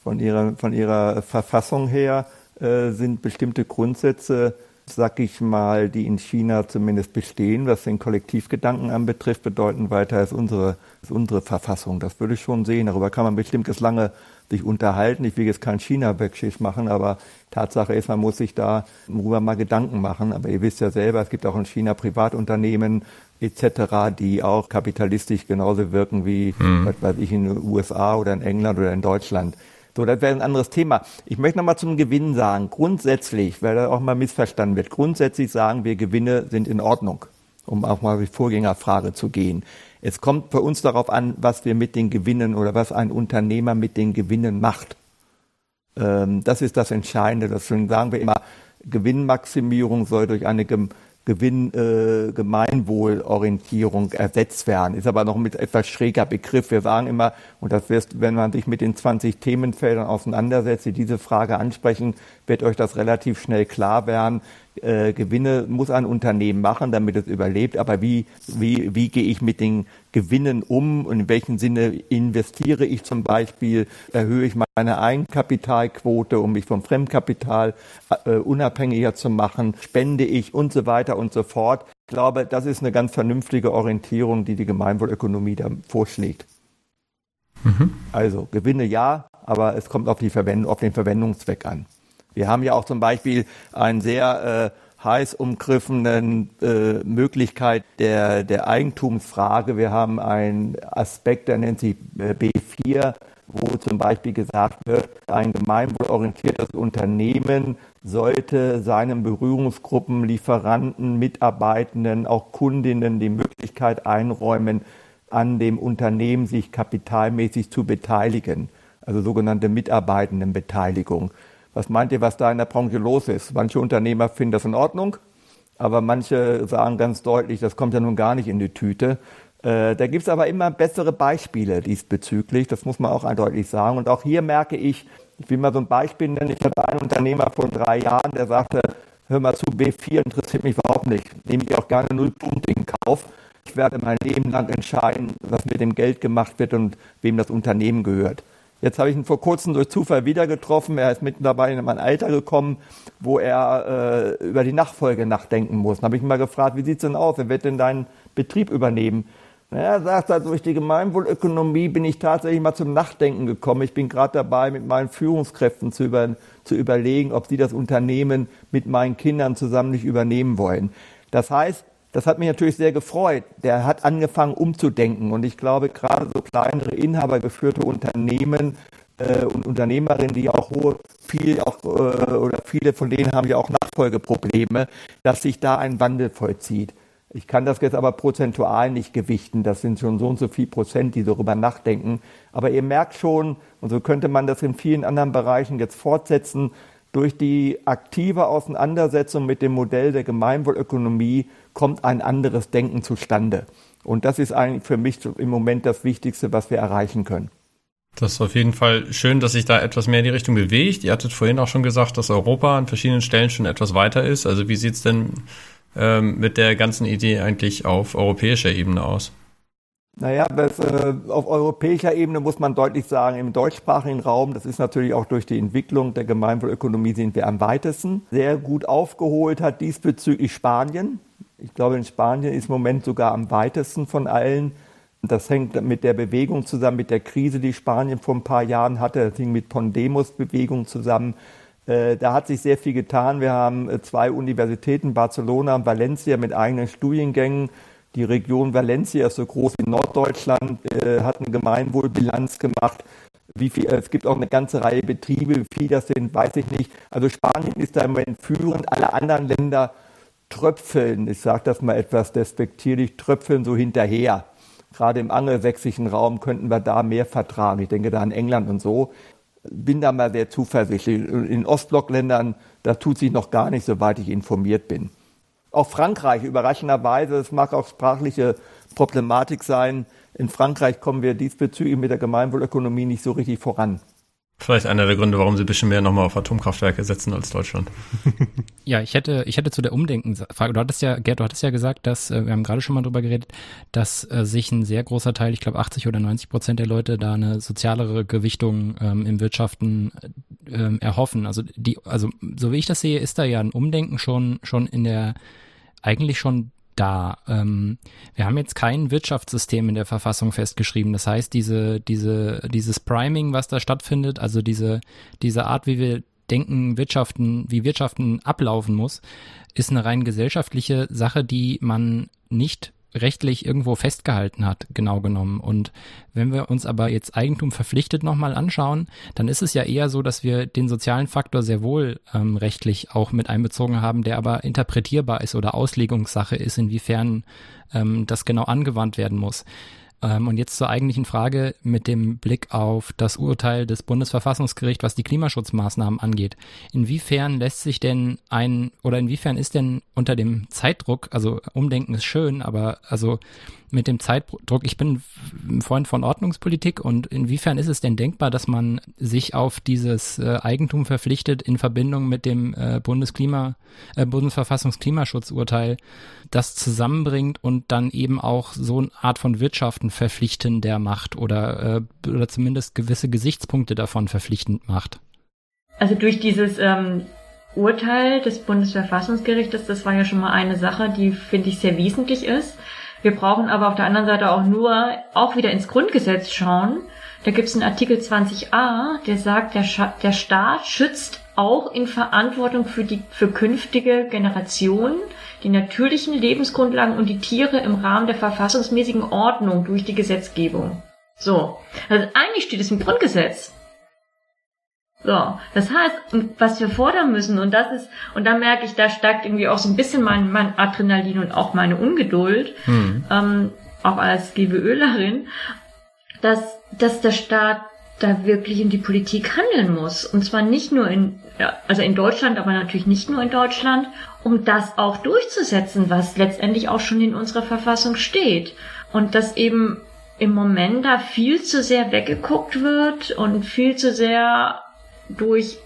Von ihrer, von ihrer Verfassung her äh, sind bestimmte Grundsätze sag ich mal, die in China zumindest bestehen, was den Kollektivgedanken anbetrifft, bedeuten weiter als unsere, als unsere Verfassung. Das würde ich schon sehen. Darüber kann man bestimmt jetzt lange sich unterhalten. Ich will jetzt kein China-Backschiff machen, aber Tatsache ist, man muss sich da darüber mal Gedanken machen. Aber ihr wisst ja selber, es gibt auch in China Privatunternehmen etc., die auch kapitalistisch genauso wirken wie, mhm. was weiß ich, in den USA oder in England oder in Deutschland. So, das wäre ein anderes Thema. Ich möchte nochmal zum Gewinn sagen. Grundsätzlich, weil da auch mal missverstanden wird, grundsätzlich sagen wir, Gewinne sind in Ordnung, um auch mal die Vorgängerfrage zu gehen. Es kommt für uns darauf an, was wir mit den Gewinnen oder was ein Unternehmer mit den Gewinnen macht. Ähm, das ist das Entscheidende. Deswegen sagen wir immer, Gewinnmaximierung soll durch eine Gewinn, äh, Gemeinwohlorientierung ersetzt werden. Ist aber noch mit etwas schräger Begriff. Wir sagen immer, und das wirst, wenn man sich mit den 20 Themenfeldern auseinandersetzt, die diese Frage ansprechen, wird euch das relativ schnell klar werden äh, Gewinne muss ein Unternehmen machen, damit es überlebt. Aber wie, wie, wie gehe ich mit den Gewinnen um und in welchem Sinne investiere ich zum Beispiel? Erhöhe ich meine Eigenkapitalquote, um mich vom Fremdkapital äh, unabhängiger zu machen? Spende ich und so weiter und so fort? Ich glaube, das ist eine ganz vernünftige Orientierung, die die Gemeinwohlökonomie da vorschlägt. Mhm. Also Gewinne ja, aber es kommt auf, die Verwendung, auf den Verwendungszweck an. Wir haben ja auch zum Beispiel einen sehr äh, heiß umgriffenen äh, Möglichkeit der, der Eigentumsfrage. Wir haben einen Aspekt, der nennt sich äh, B4, wo zum Beispiel gesagt wird, ein gemeinwohlorientiertes Unternehmen sollte seinen Berührungsgruppen, Lieferanten, Mitarbeitenden, auch Kundinnen die Möglichkeit einräumen, an dem Unternehmen sich kapitalmäßig zu beteiligen, also sogenannte Mitarbeitendenbeteiligung. Was meint ihr, was da in der Branche los ist? Manche Unternehmer finden das in Ordnung, aber manche sagen ganz deutlich, das kommt ja nun gar nicht in die Tüte. Äh, da gibt es aber immer bessere Beispiele diesbezüglich, das muss man auch eindeutig sagen. Und auch hier merke ich, ich will mal so ein Beispiel nennen, ich hatte einen Unternehmer vor drei Jahren, der sagte, hör mal zu, B4 interessiert mich überhaupt nicht, nehme ich auch gerne null Punkte in Kauf. Ich werde mein Leben lang entscheiden, was mit dem Geld gemacht wird und wem das Unternehmen gehört. Jetzt habe ich ihn vor kurzem durch Zufall wieder getroffen. Er ist mitten dabei in mein Alter gekommen, wo er äh, über die Nachfolge nachdenken muss. Dann habe ich ihn mal gefragt, wie sieht's denn aus? Wer wird denn deinen Betrieb übernehmen? Er sagt er, durch die Gemeinwohlökonomie bin ich tatsächlich mal zum Nachdenken gekommen. Ich bin gerade dabei, mit meinen Führungskräften zu, über, zu überlegen, ob sie das Unternehmen mit meinen Kindern zusammen nicht übernehmen wollen. Das heißt, das hat mich natürlich sehr gefreut. Der hat angefangen umzudenken und ich glaube, gerade so kleinere inhabergeführte Unternehmen äh, und Unternehmerinnen, die auch hohe, viel auch, äh, oder viele von denen haben ja auch Nachfolgeprobleme, dass sich da ein Wandel vollzieht. Ich kann das jetzt aber prozentual nicht gewichten. Das sind schon so und so viel Prozent, die darüber nachdenken. Aber ihr merkt schon, und so könnte man das in vielen anderen Bereichen jetzt fortsetzen, durch die aktive Auseinandersetzung mit dem Modell der Gemeinwohlökonomie kommt ein anderes Denken zustande. Und das ist eigentlich für mich im Moment das Wichtigste, was wir erreichen können. Das ist auf jeden Fall schön, dass sich da etwas mehr in die Richtung bewegt. Ihr hattet vorhin auch schon gesagt, dass Europa an verschiedenen Stellen schon etwas weiter ist. Also wie sieht es denn ähm, mit der ganzen Idee eigentlich auf europäischer Ebene aus? Naja, das, äh, auf europäischer Ebene muss man deutlich sagen, im deutschsprachigen Raum, das ist natürlich auch durch die Entwicklung der Gemeinwohlökonomie, sind wir am weitesten. Sehr gut aufgeholt hat diesbezüglich Spanien. Ich glaube, in Spanien ist im Moment sogar am weitesten von allen. Das hängt mit der Bewegung zusammen, mit der Krise, die Spanien vor ein paar Jahren hatte. Das hing mit Pondemos-Bewegung zusammen. Äh, da hat sich sehr viel getan. Wir haben äh, zwei Universitäten, Barcelona und Valencia, mit eigenen Studiengängen die Region Valencia ist so groß wie Norddeutschland, äh, hat eine Gemeinwohlbilanz gemacht. Wie viel, es gibt auch eine ganze Reihe Betriebe, wie viel das sind, weiß ich nicht. Also Spanien ist da im Moment führend, alle anderen Länder tröpfeln, ich sage das mal etwas despektierlich, tröpfeln so hinterher. Gerade im angelsächsischen Raum könnten wir da mehr vertragen. Ich denke da an England und so. Bin da mal sehr zuversichtlich. In Ostblockländern, da tut sich noch gar nicht, soweit ich informiert bin. Auch Frankreich, überraschenderweise, es mag auch sprachliche Problematik sein. In Frankreich kommen wir diesbezüglich mit der Gemeinwohlökonomie nicht so richtig voran. Vielleicht einer der Gründe, warum sie ein bisschen mehr nochmal auf Atomkraftwerke setzen als Deutschland. ja, ich hätte, ich hätte zu der Umdenken-Frage, du hattest ja, Gerd, du hattest ja gesagt, dass, äh, wir haben gerade schon mal drüber geredet, dass äh, sich ein sehr großer Teil, ich glaube 80 oder 90 Prozent der Leute da eine sozialere Gewichtung ähm, im Wirtschaften ähm, erhoffen? Also die, also so wie ich das sehe, ist da ja ein Umdenken schon schon in der eigentlich schon da. Ähm, wir haben jetzt kein Wirtschaftssystem in der Verfassung festgeschrieben. Das heißt, diese, diese, dieses Priming, was da stattfindet, also diese, diese Art, wie wir denken, Wirtschaften, wie Wirtschaften ablaufen muss, ist eine rein gesellschaftliche Sache, die man nicht rechtlich irgendwo festgehalten hat, genau genommen. Und wenn wir uns aber jetzt Eigentum verpflichtet nochmal anschauen, dann ist es ja eher so, dass wir den sozialen Faktor sehr wohl ähm, rechtlich auch mit einbezogen haben, der aber interpretierbar ist oder Auslegungssache ist, inwiefern ähm, das genau angewandt werden muss. Ähm, und jetzt zur eigentlichen Frage mit dem Blick auf das Urteil des Bundesverfassungsgerichts, was die Klimaschutzmaßnahmen angeht. Inwiefern lässt sich denn ein oder inwiefern ist denn unter dem Zeitdruck, also Umdenken ist schön, aber also mit dem Zeitdruck, ich bin ein Freund von Ordnungspolitik und inwiefern ist es denn denkbar, dass man sich auf dieses äh, Eigentum verpflichtet in Verbindung mit dem äh, Bundesklima, äh, Bundesverfassungsklimaschutzurteil, das zusammenbringt und dann eben auch so eine Art von Wirtschaften verpflichten der macht oder, äh, oder zumindest gewisse Gesichtspunkte davon verpflichtend macht? Also durch dieses ähm, Urteil des Bundesverfassungsgerichtes, das war ja schon mal eine Sache, die finde ich sehr wesentlich ist. Wir brauchen aber auf der anderen Seite auch nur auch wieder ins Grundgesetz schauen. Da gibt es einen Artikel 20a, der sagt, der, Scha der Staat schützt auch in Verantwortung für die für künftige Generationen die natürlichen Lebensgrundlagen und die Tiere im Rahmen der verfassungsmäßigen Ordnung durch die Gesetzgebung. So, also eigentlich steht es im Grundgesetz. So, das heißt, was wir fordern müssen, und das ist, und da merke ich, da steigt irgendwie auch so ein bisschen mein, mein Adrenalin und auch meine Ungeduld, mhm. ähm, auch als GWÖlerin, dass, dass der Staat da wirklich in die Politik handeln muss. Und zwar nicht nur in, also in Deutschland, aber natürlich nicht nur in Deutschland, um das auch durchzusetzen, was letztendlich auch schon in unserer Verfassung steht. Und dass eben im Moment da viel zu sehr weggeguckt wird und viel zu sehr durch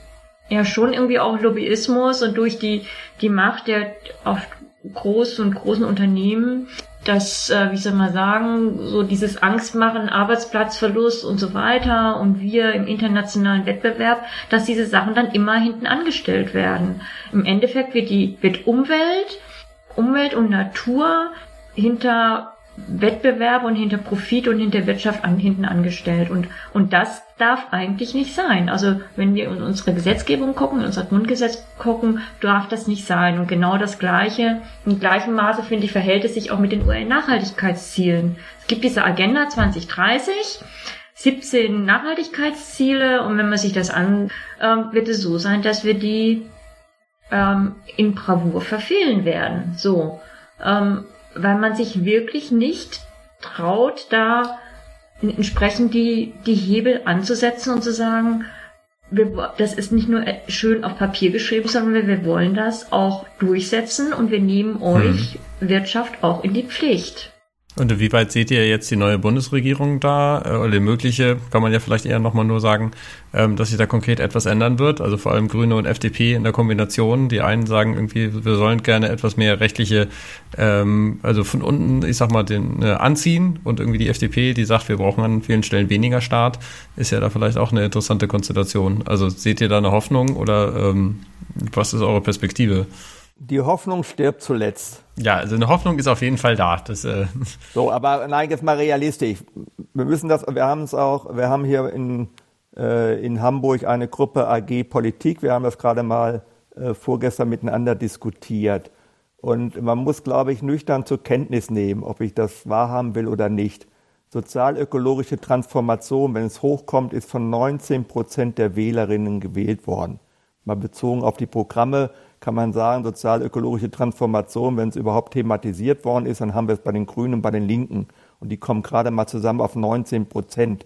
ja schon irgendwie auch Lobbyismus und durch die, die Macht der oft großen und großen Unternehmen, dass, äh, wie soll man sagen, so dieses Angstmachen, Arbeitsplatzverlust und so weiter und wir im internationalen Wettbewerb, dass diese Sachen dann immer hinten angestellt werden. Im Endeffekt wird die, wird Umwelt, Umwelt und Natur hinter Wettbewerb und hinter Profit und hinter Wirtschaft an, hinten angestellt. Und, und das darf eigentlich nicht sein. Also wenn wir in unsere Gesetzgebung gucken, in unser Grundgesetz gucken, darf das nicht sein. Und genau das Gleiche, im gleichen Maße, finde ich, verhält es sich auch mit den UN-Nachhaltigkeitszielen. Es gibt diese Agenda 2030, 17 Nachhaltigkeitsziele und wenn man sich das an, ähm, wird es so sein, dass wir die ähm, in Bravour verfehlen werden. So. Ähm, weil man sich wirklich nicht traut, da entsprechend die, die Hebel anzusetzen und zu sagen, wir, das ist nicht nur schön auf Papier geschrieben, sondern wir, wir wollen das auch durchsetzen und wir nehmen euch hm. Wirtschaft auch in die Pflicht. Und inwieweit seht ihr jetzt die neue Bundesregierung da? Äh, oder die mögliche, kann man ja vielleicht eher nochmal nur sagen, ähm, dass sich da konkret etwas ändern wird. Also vor allem Grüne und FDP in der Kombination. Die einen sagen irgendwie, wir sollen gerne etwas mehr rechtliche, ähm, also von unten, ich sag mal, den äh, anziehen. Und irgendwie die FDP, die sagt, wir brauchen an vielen Stellen weniger Staat, ist ja da vielleicht auch eine interessante Konstellation. Also seht ihr da eine Hoffnung oder ähm, was ist eure Perspektive? Die Hoffnung stirbt zuletzt. Ja, also eine Hoffnung ist auf jeden Fall da. Das, äh so, aber nein, jetzt mal realistisch. Wir müssen das, wir haben es auch, wir haben hier in, äh, in Hamburg eine Gruppe AG Politik. Wir haben das gerade mal äh, vorgestern miteinander diskutiert. Und man muss, glaube ich, nüchtern zur Kenntnis nehmen, ob ich das wahrhaben will oder nicht. Sozialökologische Transformation, wenn es hochkommt, ist von 19 Prozent der Wählerinnen gewählt worden. Mal bezogen auf die Programme kann man sagen, sozial-ökologische Transformation, wenn es überhaupt thematisiert worden ist, dann haben wir es bei den Grünen und bei den Linken. Und die kommen gerade mal zusammen auf 19 Prozent.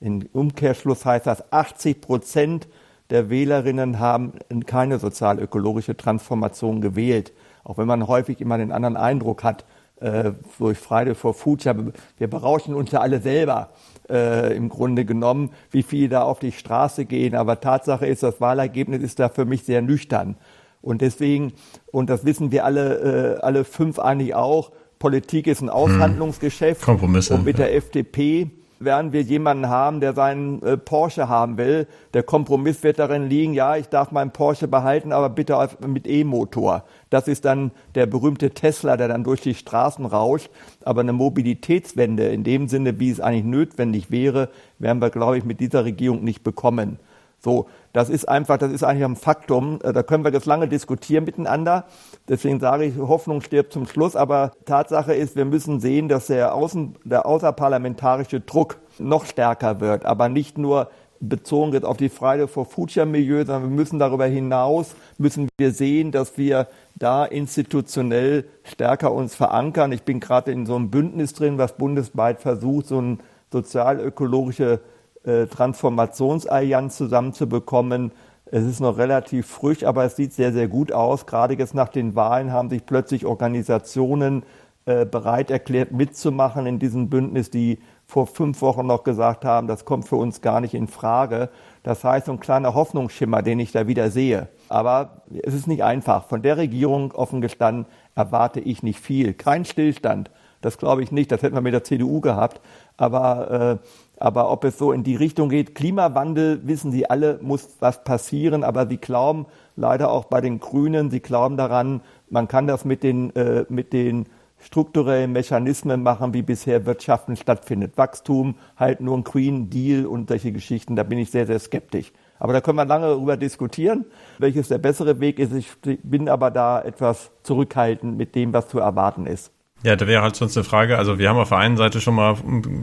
Im Umkehrschluss heißt das, 80 Prozent der Wählerinnen haben keine sozial-ökologische Transformation gewählt. Auch wenn man häufig immer den anderen Eindruck hat, äh, durch Friday for Future, wir berauschen uns ja alle selber äh, im Grunde genommen, wie viele da auf die Straße gehen. Aber Tatsache ist, das Wahlergebnis ist da für mich sehr nüchtern. Und deswegen, und das wissen wir alle, äh, alle fünf eigentlich auch, Politik ist ein hm. Aushandlungsgeschäft. Kompromisse. Und mit der FDP werden wir jemanden haben, der seinen äh, Porsche haben will. Der Kompromiss wird darin liegen, ja, ich darf meinen Porsche behalten, aber bitte mit E-Motor. Das ist dann der berühmte Tesla, der dann durch die Straßen rauscht. Aber eine Mobilitätswende in dem Sinne, wie es eigentlich notwendig wäre, werden wir, glaube ich, mit dieser Regierung nicht bekommen. So, das ist einfach, das ist eigentlich ein Faktum. Äh, da können wir jetzt lange diskutieren miteinander. Deswegen sage ich, Hoffnung stirbt zum Schluss. Aber Tatsache ist, wir müssen sehen, dass der, Außen, der außerparlamentarische Druck noch stärker wird. Aber nicht nur bezogen jetzt auf die Friday for Future Milieu, sondern wir müssen darüber hinaus, müssen wir sehen, dass wir da institutionell stärker uns verankern. Ich bin gerade in so einem Bündnis drin, was bundesweit versucht, so eine sozial-ökologische äh, Transformationsallianz zusammenzubekommen. Es ist noch relativ frisch, aber es sieht sehr, sehr gut aus. Gerade jetzt nach den Wahlen haben sich plötzlich Organisationen äh, bereit erklärt, mitzumachen in diesem Bündnis, die vor fünf Wochen noch gesagt haben, das kommt für uns gar nicht in Frage. Das heißt, so ein kleiner Hoffnungsschimmer, den ich da wieder sehe. Aber es ist nicht einfach. Von der Regierung, offen gestanden, erwarte ich nicht viel. Kein Stillstand. Das glaube ich nicht. Das hätten wir mit der CDU gehabt. Aber äh, aber ob es so in die Richtung geht, Klimawandel, wissen Sie alle, muss was passieren. Aber Sie glauben leider auch bei den Grünen, Sie glauben daran, man kann das mit den, äh, mit den strukturellen Mechanismen machen, wie bisher Wirtschaften stattfindet. Wachstum, halt nur ein Green Deal und solche Geschichten. Da bin ich sehr, sehr skeptisch. Aber da können wir lange darüber diskutieren, welches der bessere Weg ist. Ich bin aber da etwas zurückhaltend mit dem, was zu erwarten ist. Ja, da wäre halt sonst eine Frage. Also wir haben auf der einen Seite schon mal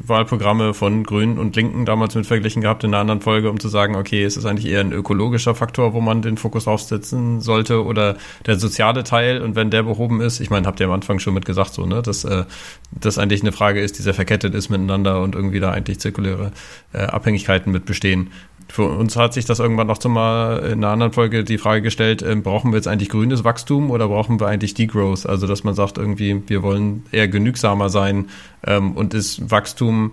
Wahlprogramme von Grünen und Linken damals mit verglichen gehabt in einer anderen Folge, um zu sagen, okay, ist es eigentlich eher ein ökologischer Faktor, wo man den Fokus aufsetzen sollte oder der soziale Teil und wenn der behoben ist, ich meine, habt ihr am Anfang schon mit gesagt, so, ne, dass äh, das eigentlich eine Frage ist, die sehr verkettet ist miteinander und irgendwie da eigentlich zirkuläre äh, Abhängigkeiten mit bestehen. Für uns hat sich das irgendwann noch zum Mal in einer anderen Folge die Frage gestellt, äh, brauchen wir jetzt eigentlich grünes Wachstum oder brauchen wir eigentlich Degrowth? Also, dass man sagt irgendwie, wir wollen eher genügsamer sein ähm, und ist Wachstum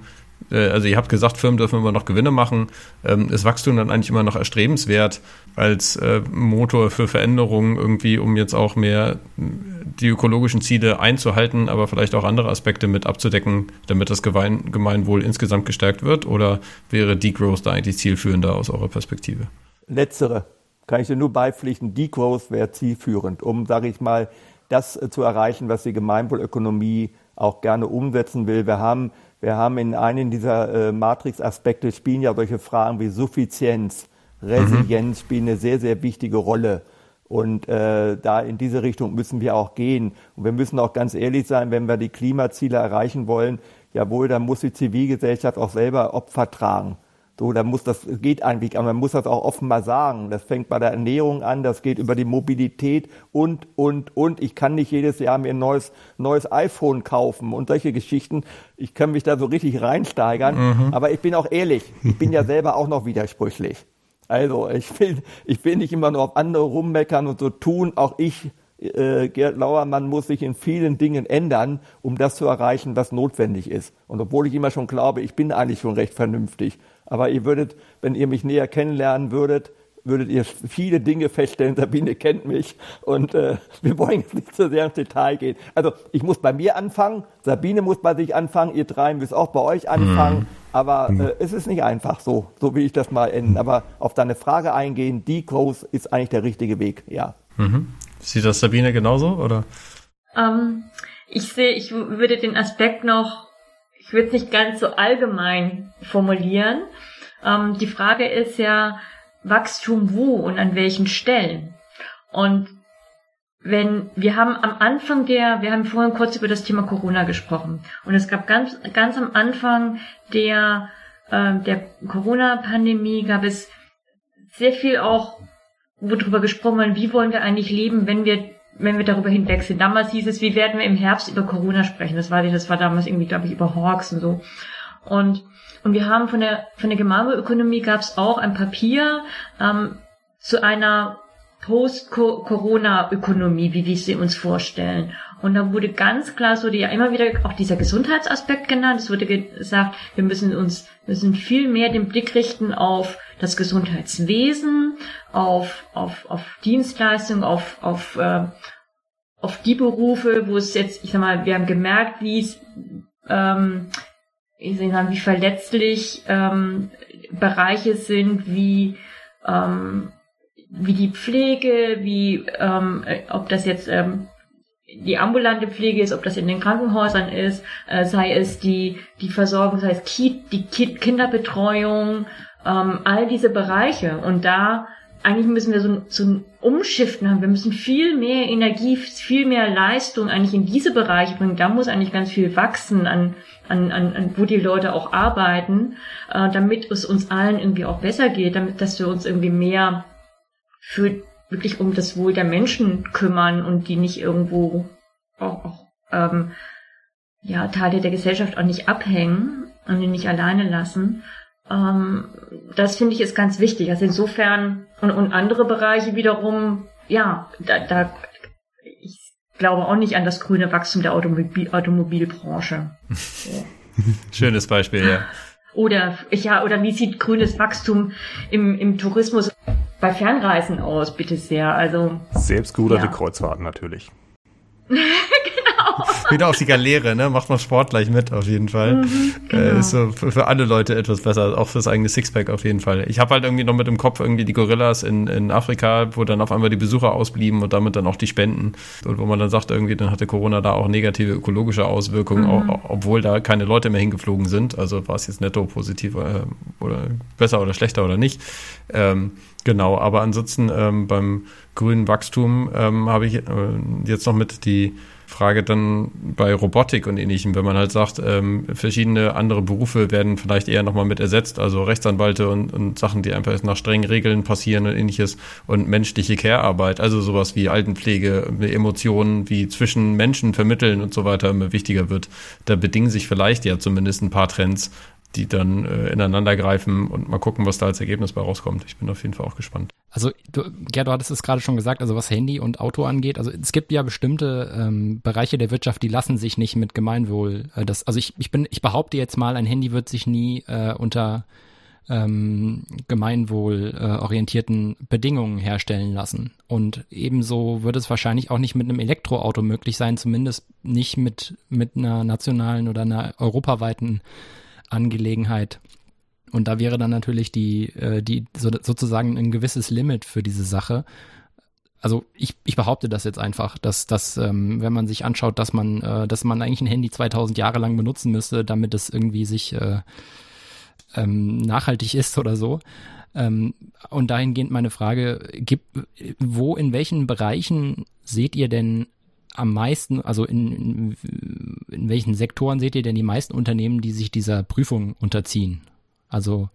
äh, also ihr habt gesagt, Firmen dürfen immer noch Gewinne machen. Ähm, ist Wachstum dann eigentlich immer noch erstrebenswert als äh, Motor für Veränderungen irgendwie, um jetzt auch mehr die ökologischen Ziele einzuhalten, aber vielleicht auch andere Aspekte mit abzudecken, damit das Gemeinwohl insgesamt gestärkt wird? Oder wäre Degrowth da eigentlich zielführender aus eurer Perspektive? Letztere. Kann ich dir nur beipflichten, Degrowth wäre zielführend, um, sage ich mal, das äh, zu erreichen, was die Gemeinwohlökonomie auch gerne umsetzen will. Wir haben wir haben in einem dieser äh, Matrix-Aspekte spielen ja solche Fragen wie Suffizienz, Resilienz mhm. spielen eine sehr, sehr wichtige Rolle. Und äh, da in diese Richtung müssen wir auch gehen. Und wir müssen auch ganz ehrlich sein, wenn wir die Klimaziele erreichen wollen, jawohl, dann muss die Zivilgesellschaft auch selber Opfer tragen. So, da muss das geht eigentlich, aber man muss das auch offen mal sagen. Das fängt bei der Ernährung an, das geht über die Mobilität und und und. Ich kann nicht jedes Jahr mir ein neues neues iPhone kaufen und solche Geschichten. Ich kann mich da so richtig reinsteigern. Mhm. Aber ich bin auch ehrlich, ich bin ja selber auch noch widersprüchlich. Also ich will ich will nicht immer nur auf andere rummeckern und so tun. Auch ich äh, Gerd Lauermann muss sich in vielen Dingen ändern, um das zu erreichen, was notwendig ist. Und obwohl ich immer schon glaube, ich bin eigentlich schon recht vernünftig, aber ihr würdet, wenn ihr mich näher kennenlernen würdet, würdet ihr viele Dinge feststellen. Sabine kennt mich und äh, wir wollen jetzt nicht so sehr ins Detail gehen. Also ich muss bei mir anfangen, Sabine muss bei sich anfangen, ihr drei müsst auch bei euch anfangen. Mhm. Aber mhm. äh, es ist nicht einfach so, so will ich das mal enden. Mhm. Aber auf deine Frage eingehen, die Groß ist eigentlich der richtige Weg, ja. Mhm. Sieht das Sabine genauso oder? Ähm, ich sehe, ich würde den Aspekt noch ich würde es nicht ganz so allgemein formulieren. Ähm, die Frage ist ja, Wachstum wo und an welchen Stellen? Und wenn wir haben am Anfang der, wir haben vorhin kurz über das Thema Corona gesprochen und es gab ganz ganz am Anfang der äh, der Corona-Pandemie gab es sehr viel auch, wo drüber gesprochen wurde, wie wollen wir eigentlich leben, wenn wir wenn wir darüber hinweg sind. Damals hieß es, wie werden wir im Herbst über Corona sprechen? Das war, das war damals irgendwie, glaube ich, über Hawks und so. Und, und wir haben von der, von der Gemarbeökonomie gab es auch ein Papier ähm, zu einer Post-Corona-Ökonomie, wie wir sie uns vorstellen. Und da wurde ganz klar, es wurde ja immer wieder auch dieser Gesundheitsaspekt genannt. Es wurde gesagt, wir müssen uns, müssen viel mehr den Blick richten auf das Gesundheitswesen, auf, auf, auf Dienstleistungen, auf, auf, äh, auf die Berufe, wo es jetzt, ich sag mal, wir haben gemerkt, wie es, ähm, ich sage, wie verletzlich ähm, Bereiche sind, wie ähm, wie die Pflege, wie ähm, ob das jetzt ähm, die ambulante Pflege ist, ob das in den Krankenhäusern ist, äh, sei es die die Versorgung, sei es Ki die Ki Kinderbetreuung, ähm, all diese Bereiche und da eigentlich müssen wir so, so ein Umschiften haben. Wir müssen viel mehr Energie, viel mehr Leistung eigentlich in diese Bereiche bringen. Da muss eigentlich ganz viel wachsen an, an, an, an wo die Leute auch arbeiten, äh, damit es uns allen irgendwie auch besser geht, damit, dass wir uns irgendwie mehr für wirklich um das Wohl der Menschen kümmern und die nicht irgendwo auch, auch ähm, ja, Teile der Gesellschaft auch nicht abhängen und die nicht alleine lassen. Ähm, das finde ich ist ganz wichtig. Also insofern und, und andere Bereiche wiederum, ja, da, da ich glaube auch nicht an das grüne Wachstum der Automobil, Automobilbranche. Schönes Beispiel, ja. Oder ja, oder wie sieht grünes Wachstum im, im Tourismus bei Fernreisen aus, bitte sehr. Also selbstgeruderte ja. Kreuzfahrten natürlich. Wieder auf die Galeere, ne? Macht man Sport gleich mit, auf jeden Fall. Mhm, genau. äh, ist so für, für, alle Leute etwas besser, auch fürs eigene Sixpack auf jeden Fall. Ich habe halt irgendwie noch mit im Kopf irgendwie die Gorillas in, in Afrika, wo dann auf einmal die Besucher ausblieben und damit dann auch die Spenden. Und wo man dann sagt, irgendwie, dann hatte Corona da auch negative ökologische Auswirkungen, mhm. auch, obwohl da keine Leute mehr hingeflogen sind. Also war es jetzt netto positiv äh, oder besser oder schlechter oder nicht. Ähm, Genau, aber ansonsten ähm, beim grünen Wachstum ähm, habe ich äh, jetzt noch mit die Frage dann bei Robotik und ähnlichem, wenn man halt sagt, ähm, verschiedene andere Berufe werden vielleicht eher nochmal mit ersetzt, also Rechtsanwalte und, und Sachen, die einfach nach strengen Regeln passieren und ähnliches und menschliche Care-Arbeit, also sowas wie Altenpflege, Emotionen, wie zwischen Menschen vermitteln und so weiter immer wichtiger wird. Da bedingen sich vielleicht ja zumindest ein paar Trends, die dann äh, ineinander greifen und mal gucken, was da als Ergebnis bei rauskommt. Ich bin auf jeden Fall auch gespannt. Also, du, Gerd, du hattest es gerade schon gesagt, also was Handy und Auto angeht, also es gibt ja bestimmte ähm, Bereiche der Wirtschaft, die lassen sich nicht mit Gemeinwohl. Äh, das, also ich, ich bin, ich behaupte jetzt mal, ein Handy wird sich nie äh, unter ähm, gemeinwohlorientierten äh, Bedingungen herstellen lassen. Und ebenso wird es wahrscheinlich auch nicht mit einem Elektroauto möglich sein, zumindest nicht mit, mit einer nationalen oder einer europaweiten Angelegenheit. Und da wäre dann natürlich die, äh, die so, sozusagen ein gewisses Limit für diese Sache. Also ich, ich behaupte das jetzt einfach, dass, dass ähm, wenn man sich anschaut, dass man, äh, dass man eigentlich ein Handy 2000 Jahre lang benutzen müsste, damit es irgendwie sich äh, ähm, nachhaltig ist oder so. Ähm, und dahingehend meine Frage, gibt, wo, in welchen Bereichen seht ihr denn am meisten, also in, in, welchen Sektoren seht ihr denn die meisten Unternehmen, die sich dieser Prüfung unterziehen? Also,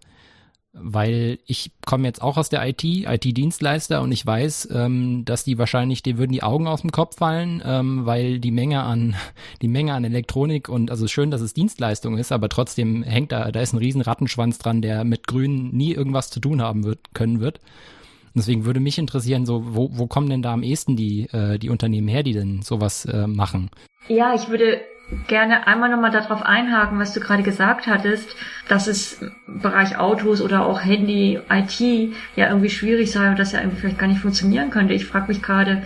weil ich komme jetzt auch aus der IT, IT-Dienstleister und ich weiß, ähm, dass die wahrscheinlich, die würden die Augen aus dem Kopf fallen, ähm, weil die Menge an, die Menge an Elektronik und also schön, dass es Dienstleistung ist, aber trotzdem hängt da, da ist ein riesen Rattenschwanz dran, der mit Grün nie irgendwas zu tun haben wird, können wird. Deswegen würde mich interessieren, so wo, wo kommen denn da am ehesten die, äh, die Unternehmen her, die denn sowas äh, machen? Ja, ich würde gerne einmal nochmal darauf einhaken, was du gerade gesagt hattest, dass es im Bereich Autos oder auch Handy, IT ja irgendwie schwierig sei und das ja irgendwie vielleicht gar nicht funktionieren könnte. Ich frage mich gerade,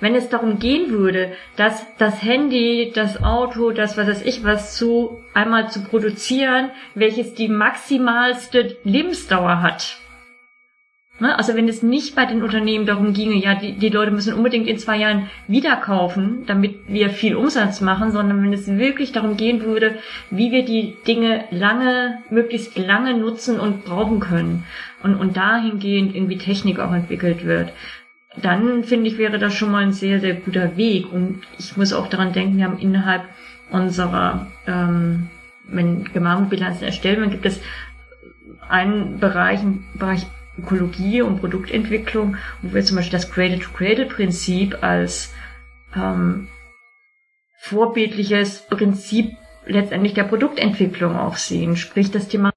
wenn es darum gehen würde, dass das Handy, das Auto, das was weiß ich was zu einmal zu produzieren, welches die maximalste Lebensdauer hat? Also wenn es nicht bei den Unternehmen darum ginge, ja, die, die Leute müssen unbedingt in zwei Jahren wieder kaufen, damit wir viel Umsatz machen, sondern wenn es wirklich darum gehen würde, wie wir die Dinge lange, möglichst lange nutzen und brauchen können und, und dahingehend irgendwie Technik auch entwickelt wird, dann finde ich, wäre das schon mal ein sehr, sehr guter Weg. Und ich muss auch daran denken, wir haben innerhalb unserer, ähm, wenn Gemarkenbilanzen erstellt werden, gibt es einen Bereich, einen Bereich Ökologie und Produktentwicklung, wo wir zum Beispiel das Cradle-to-Cradle-Prinzip als ähm, vorbildliches Prinzip letztendlich der Produktentwicklung auch sehen. Sprich das Thema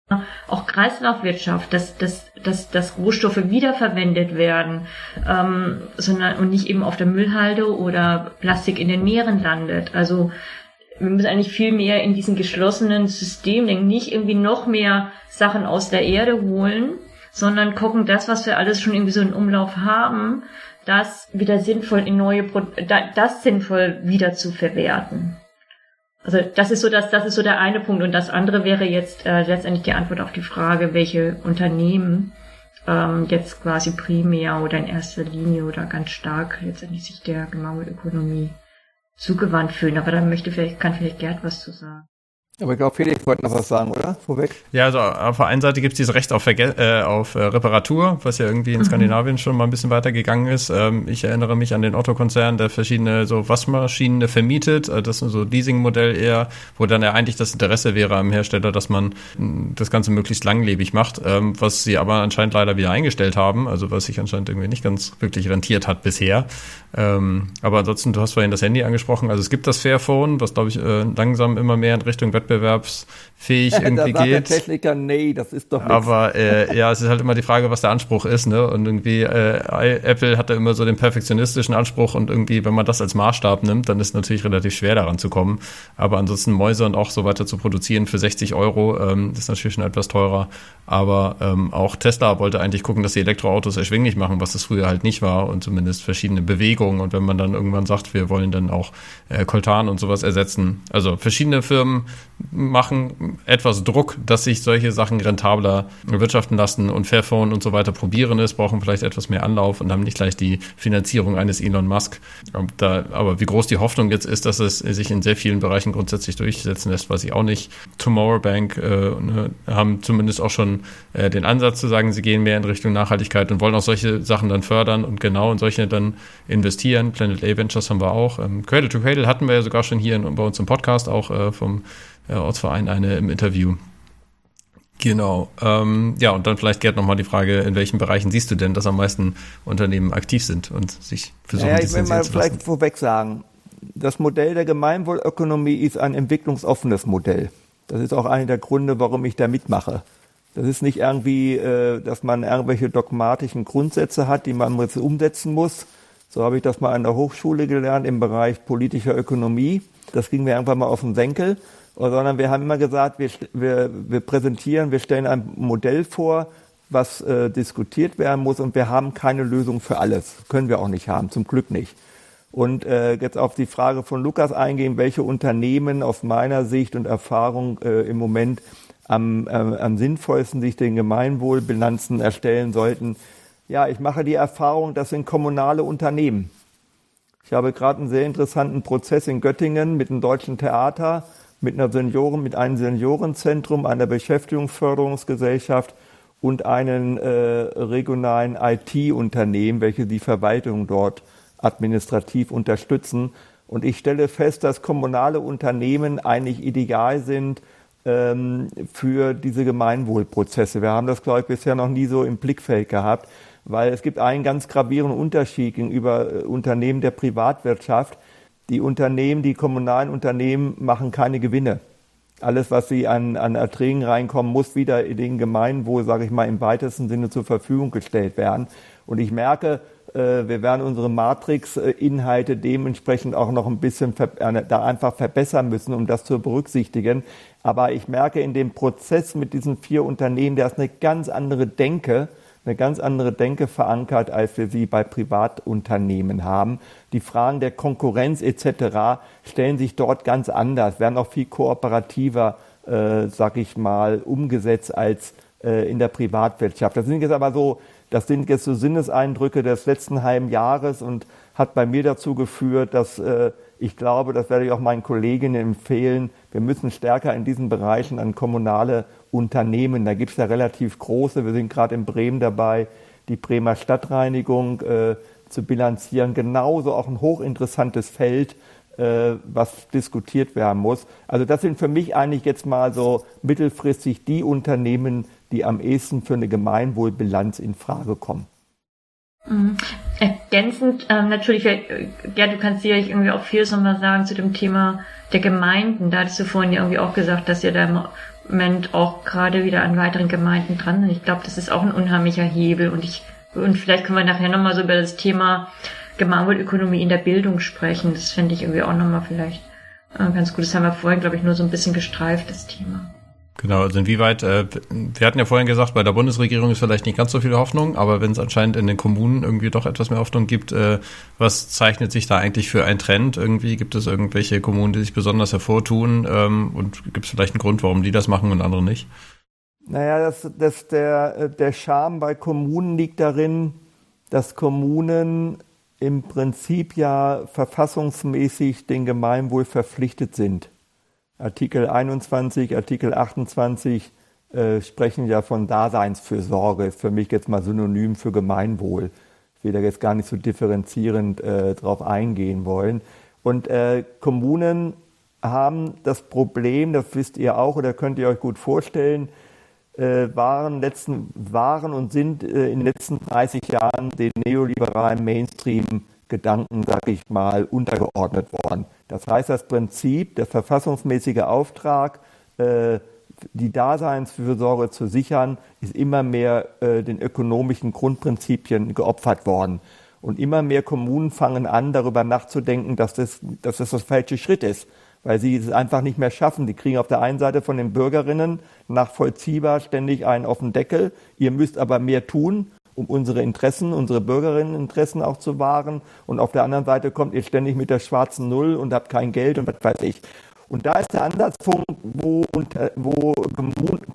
auch Kreislaufwirtschaft, dass, dass, dass, dass Rohstoffe wiederverwendet werden, ähm, sondern und nicht eben auf der Müllhalde oder Plastik in den Meeren landet. Also wir müssen eigentlich viel mehr in diesen geschlossenen System denken, nicht irgendwie noch mehr Sachen aus der Erde holen, sondern gucken, das, was wir alles schon irgendwie so in Umlauf haben, das wieder sinnvoll in neue, Pro das sinnvoll wieder zu verwerten. Also das ist so das, das ist so der eine Punkt und das andere wäre jetzt äh, letztendlich die Antwort auf die Frage, welche Unternehmen ähm, jetzt quasi primär oder in erster Linie oder ganz stark letztendlich sich der Gemeinwohlökonomie zugewandt fühlen. Aber da möchte vielleicht, kann vielleicht Gerd was zu sagen. Aber ich glaube, Felix wollte noch was sagen, oder? Vorweg. Ja, also auf der einen Seite gibt es dieses Recht auf, Verge äh, auf äh, Reparatur, was ja irgendwie in mhm. Skandinavien schon mal ein bisschen weiter gegangen ist. Ähm, ich erinnere mich an den Otto-Konzern, der verschiedene so Waschmaschinen vermietet. Äh, das ist so Leasing-Modell eher, wo dann ja eigentlich das Interesse wäre am Hersteller, dass man mh, das Ganze möglichst langlebig macht, ähm, was sie aber anscheinend leider wieder eingestellt haben, also was sich anscheinend irgendwie nicht ganz wirklich rentiert hat bisher. Ähm, aber ansonsten, du hast vorhin das Handy angesprochen, also es gibt das Fairphone, was glaube ich äh, langsam immer mehr in Richtung Wettbewerb wettbewerbsfähig irgendwie da sagt geht. Der Techniker, nee, das ist doch nichts. Aber äh, ja, es ist halt immer die Frage, was der Anspruch ist, ne? Und irgendwie äh, Apple hat da immer so den perfektionistischen Anspruch und irgendwie, wenn man das als Maßstab nimmt, dann ist es natürlich relativ schwer daran zu kommen. Aber ansonsten Mäuse und auch so weiter zu produzieren für 60 Euro ähm, ist natürlich schon etwas teurer. Aber ähm, auch Tesla wollte eigentlich gucken, dass die Elektroautos erschwinglich machen, was das früher halt nicht war und zumindest verschiedene Bewegungen. Und wenn man dann irgendwann sagt, wir wollen dann auch äh, Coltan und sowas ersetzen, also verschiedene Firmen machen etwas Druck, dass sich solche Sachen rentabler wirtschaften lassen und Fairphone und so weiter probieren es, brauchen vielleicht etwas mehr Anlauf und haben nicht gleich die Finanzierung eines Elon Musk. Da, aber wie groß die Hoffnung jetzt ist, dass es sich in sehr vielen Bereichen grundsätzlich durchsetzen lässt, weiß ich auch nicht. Tomorrow Bank äh, ne, haben zumindest auch schon äh, den Ansatz zu sagen, sie gehen mehr in Richtung Nachhaltigkeit und wollen auch solche Sachen dann fördern und genau in solche dann investieren. Planet A Ventures haben wir auch. Ähm, Cradle to Cradle hatten wir ja sogar schon hier in, bei uns im Podcast auch äh, vom äh, Ortsverein eine im Interview. Genau. Ähm, ja, und dann vielleicht Gerd nochmal die Frage, in welchen Bereichen siehst du denn, dass am meisten Unternehmen aktiv sind und sich versuchen, ja, ich will mal vielleicht vorweg sagen, das Modell der Gemeinwohlökonomie ist ein entwicklungsoffenes Modell. Das ist auch einer der Gründe, warum ich da mitmache. Das ist nicht irgendwie, äh, dass man irgendwelche dogmatischen Grundsätze hat, die man jetzt umsetzen muss. So habe ich das mal an der Hochschule gelernt im Bereich politischer Ökonomie. Das ging mir irgendwann mal auf den Senkel sondern wir haben immer gesagt, wir, wir, wir präsentieren, wir stellen ein Modell vor, was äh, diskutiert werden muss und wir haben keine Lösung für alles. Können wir auch nicht haben, zum Glück nicht. Und äh, jetzt auf die Frage von Lukas eingehen, welche Unternehmen aus meiner Sicht und Erfahrung äh, im Moment am, äh, am sinnvollsten sich den Gemeinwohlbilanzen erstellen sollten. Ja, ich mache die Erfahrung, das sind kommunale Unternehmen. Ich habe gerade einen sehr interessanten Prozess in Göttingen mit dem Deutschen Theater mit einer Senioren, mit einem Seniorenzentrum, einer Beschäftigungsförderungsgesellschaft und einem äh, regionalen IT-Unternehmen, welche die Verwaltung dort administrativ unterstützen. Und ich stelle fest, dass kommunale Unternehmen eigentlich ideal sind ähm, für diese Gemeinwohlprozesse. Wir haben das, glaube ich, bisher noch nie so im Blickfeld gehabt, weil es gibt einen ganz gravierenden Unterschied gegenüber äh, Unternehmen der Privatwirtschaft die Unternehmen, die kommunalen Unternehmen machen keine Gewinne. Alles, was sie an, an Erträgen reinkommen, muss wieder in den Gemeinwohl, sage ich mal, im weitesten Sinne zur Verfügung gestellt werden. Und ich merke, äh, wir werden unsere Matrix-Inhalte dementsprechend auch noch ein bisschen äh, da einfach verbessern müssen, um das zu berücksichtigen. Aber ich merke in dem Prozess mit diesen vier Unternehmen, da ist eine ganz andere Denke eine ganz andere Denke verankert, als wir sie bei Privatunternehmen haben. Die Fragen der Konkurrenz etc. stellen sich dort ganz anders, werden auch viel kooperativer, äh, sag ich mal, umgesetzt als äh, in der Privatwirtschaft. Das sind jetzt aber so, das sind jetzt so Sinneseindrücke des letzten halben Jahres und hat bei mir dazu geführt, dass äh, ich glaube, das werde ich auch meinen Kolleginnen empfehlen, wir müssen stärker in diesen Bereichen an kommunale Unternehmen, da gibt es ja relativ große, wir sind gerade in Bremen dabei, die Bremer Stadtreinigung äh, zu bilanzieren, genauso auch ein hochinteressantes Feld, äh, was diskutiert werden muss. Also das sind für mich eigentlich jetzt mal so mittelfristig die Unternehmen, die am ehesten für eine Gemeinwohlbilanz in Frage kommen. Mhm. Ergänzend ähm, natürlich, äh, ja, du kannst sicherlich irgendwie auch vieles nochmal sagen zu dem Thema der Gemeinden. Da hattest du vorhin ja irgendwie auch gesagt, dass ihr da im Moment auch gerade wieder an weiteren Gemeinden dran sind. Ich glaube, das ist auch ein unheimlicher Hebel und ich und vielleicht können wir nachher nochmal so über das Thema Gemeinwohlökonomie in der Bildung sprechen. Das fände ich irgendwie auch nochmal vielleicht äh, ganz gut. Das haben wir vorhin, glaube ich, nur so ein bisschen gestreift, das Thema. Genau, also inwieweit, äh, wir hatten ja vorhin gesagt, bei der Bundesregierung ist vielleicht nicht ganz so viel Hoffnung, aber wenn es anscheinend in den Kommunen irgendwie doch etwas mehr Hoffnung gibt, äh, was zeichnet sich da eigentlich für ein Trend? Irgendwie gibt es irgendwelche Kommunen, die sich besonders hervortun ähm, und gibt es vielleicht einen Grund, warum die das machen und andere nicht? Naja, das, das der, der Charme bei Kommunen liegt darin, dass Kommunen im Prinzip ja verfassungsmäßig den Gemeinwohl verpflichtet sind. Artikel 21, Artikel 28 äh, sprechen ja von Daseinsfürsorge, ist für mich jetzt mal synonym für Gemeinwohl. Ich will da jetzt gar nicht so differenzierend äh, drauf eingehen wollen. Und äh, Kommunen haben das Problem, das wisst ihr auch oder könnt ihr euch gut vorstellen, äh, waren, letzten, waren und sind äh, in den letzten 30 Jahren den neoliberalen Mainstream-Gedanken, sag ich mal, untergeordnet worden. Das heißt, das Prinzip, der verfassungsmäßige Auftrag, äh, die Daseinsfürsorge zu sichern, ist immer mehr äh, den ökonomischen Grundprinzipien geopfert worden. Und immer mehr Kommunen fangen an, darüber nachzudenken, dass das, dass das das falsche Schritt ist, weil sie es einfach nicht mehr schaffen. Die kriegen auf der einen Seite von den Bürgerinnen nachvollziehbar ständig einen auf den Deckel. Ihr müsst aber mehr tun um unsere Interessen, unsere Bürgerinneninteressen auch zu wahren. Und auf der anderen Seite kommt ihr ständig mit der schwarzen Null und habt kein Geld und was weiß ich. Und da ist der Ansatzpunkt, wo, wo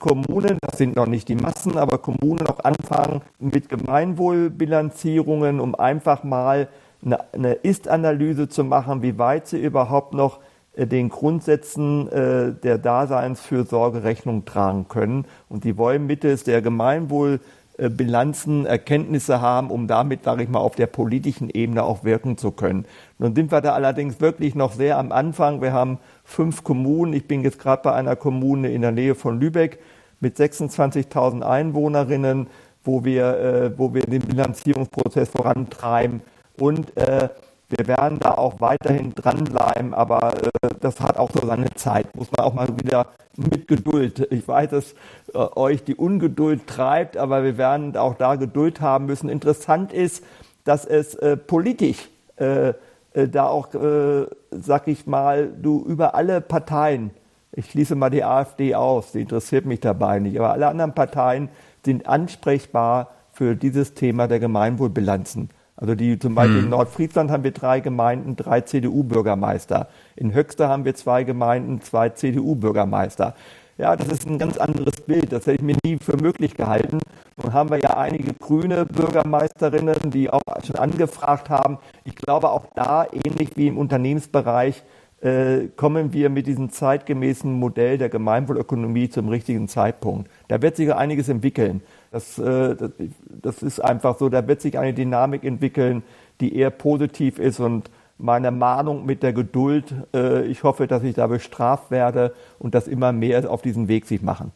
Kommunen, das sind noch nicht die Massen, aber Kommunen auch anfangen mit Gemeinwohlbilanzierungen, um einfach mal eine, Ist-Analyse zu machen, wie weit sie überhaupt noch äh, den Grundsätzen äh, der Daseinsfürsorge Rechnung tragen können. Und die wollen mittels der Gemeinwohl Bilanzen, Erkenntnisse haben, um damit, sage ich mal, auf der politischen Ebene auch wirken zu können. Nun sind wir da allerdings wirklich noch sehr am Anfang. Wir haben fünf Kommunen. Ich bin jetzt gerade bei einer Kommune in der Nähe von Lübeck mit 26.000 Einwohnerinnen, wo wir, äh, wo wir den Bilanzierungsprozess vorantreiben. Und äh, wir werden da auch weiterhin dranbleiben, aber äh, das hat auch so seine Zeit. Muss man auch mal wieder mit Geduld. Ich weiß, dass äh, euch die Ungeduld treibt, aber wir werden auch da Geduld haben müssen. Interessant ist, dass es äh, politisch äh, äh, da auch, äh, sag ich mal, du über alle Parteien, ich schließe mal die AfD aus, die interessiert mich dabei nicht, aber alle anderen Parteien sind ansprechbar für dieses Thema der Gemeinwohlbilanzen. Also die zum Beispiel hm. in Nordfriesland haben wir drei Gemeinden, drei CDU-Bürgermeister. In Höxter haben wir zwei Gemeinden, zwei CDU-Bürgermeister. Ja, das ist ein ganz anderes Bild. Das hätte ich mir nie für möglich gehalten. Nun haben wir ja einige grüne Bürgermeisterinnen, die auch schon angefragt haben. Ich glaube, auch da, ähnlich wie im Unternehmensbereich, äh, kommen wir mit diesem zeitgemäßen Modell der Gemeinwohlökonomie zum richtigen Zeitpunkt. Da wird sich einiges entwickeln. Das, äh, das, das ist einfach so, da wird sich eine Dynamik entwickeln, die eher positiv ist und meine Mahnung mit der Geduld, äh, ich hoffe, dass ich da bestraft werde und dass immer mehr auf diesen Weg sich machen.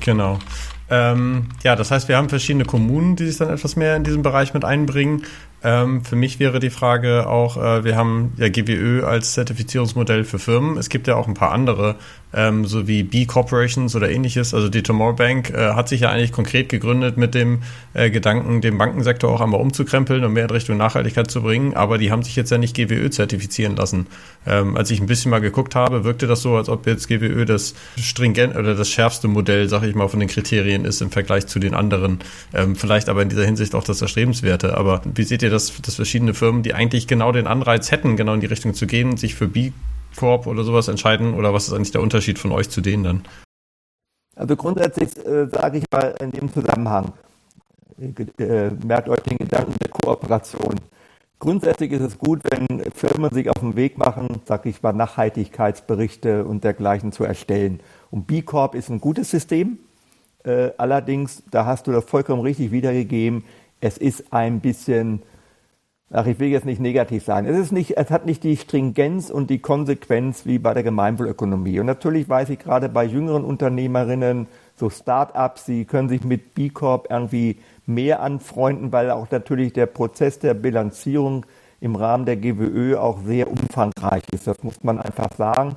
Genau. Ähm, ja, das heißt, wir haben verschiedene Kommunen, die sich dann etwas mehr in diesem Bereich mit einbringen. Ähm, für mich wäre die Frage auch, äh, wir haben ja GWÖ als Zertifizierungsmodell für Firmen. Es gibt ja auch ein paar andere, ähm, so wie B Corporations oder ähnliches. Also die Tomorrow Bank äh, hat sich ja eigentlich konkret gegründet mit dem äh, Gedanken, den Bankensektor auch einmal umzukrempeln und mehr in Richtung Nachhaltigkeit zu bringen. Aber die haben sich jetzt ja nicht GWÖ zertifizieren lassen. Ähm, als ich ein bisschen mal geguckt habe, wirkte das so, als ob jetzt GWÖ das stringent oder das schärfste Modell, sag ich mal, von den Kriterien ist im Vergleich zu den anderen. Ähm, vielleicht aber in dieser Hinsicht auch das Erstrebenswerte. Aber wie seht ihr ihr, dass, dass verschiedene Firmen, die eigentlich genau den Anreiz hätten, genau in die Richtung zu gehen, sich für B Corp oder sowas entscheiden? Oder was ist eigentlich der Unterschied von euch zu denen dann? Also grundsätzlich äh, sage ich mal in dem Zusammenhang, äh, merkt euch den Gedanken der Kooperation. Grundsätzlich ist es gut, wenn Firmen sich auf den Weg machen, sage ich mal, Nachhaltigkeitsberichte und dergleichen zu erstellen. Und B Corp ist ein gutes System. Äh, allerdings, da hast du das vollkommen richtig wiedergegeben, es ist ein bisschen ach, ich will jetzt nicht negativ sein. Es ist nicht, es hat nicht die Stringenz und die Konsequenz wie bei der Gemeinwohlökonomie. Und natürlich weiß ich gerade bei jüngeren Unternehmerinnen, so Start-ups, sie können sich mit B Corp irgendwie mehr anfreunden, weil auch natürlich der Prozess der Bilanzierung im Rahmen der GWÖ auch sehr umfangreich ist. Das muss man einfach sagen.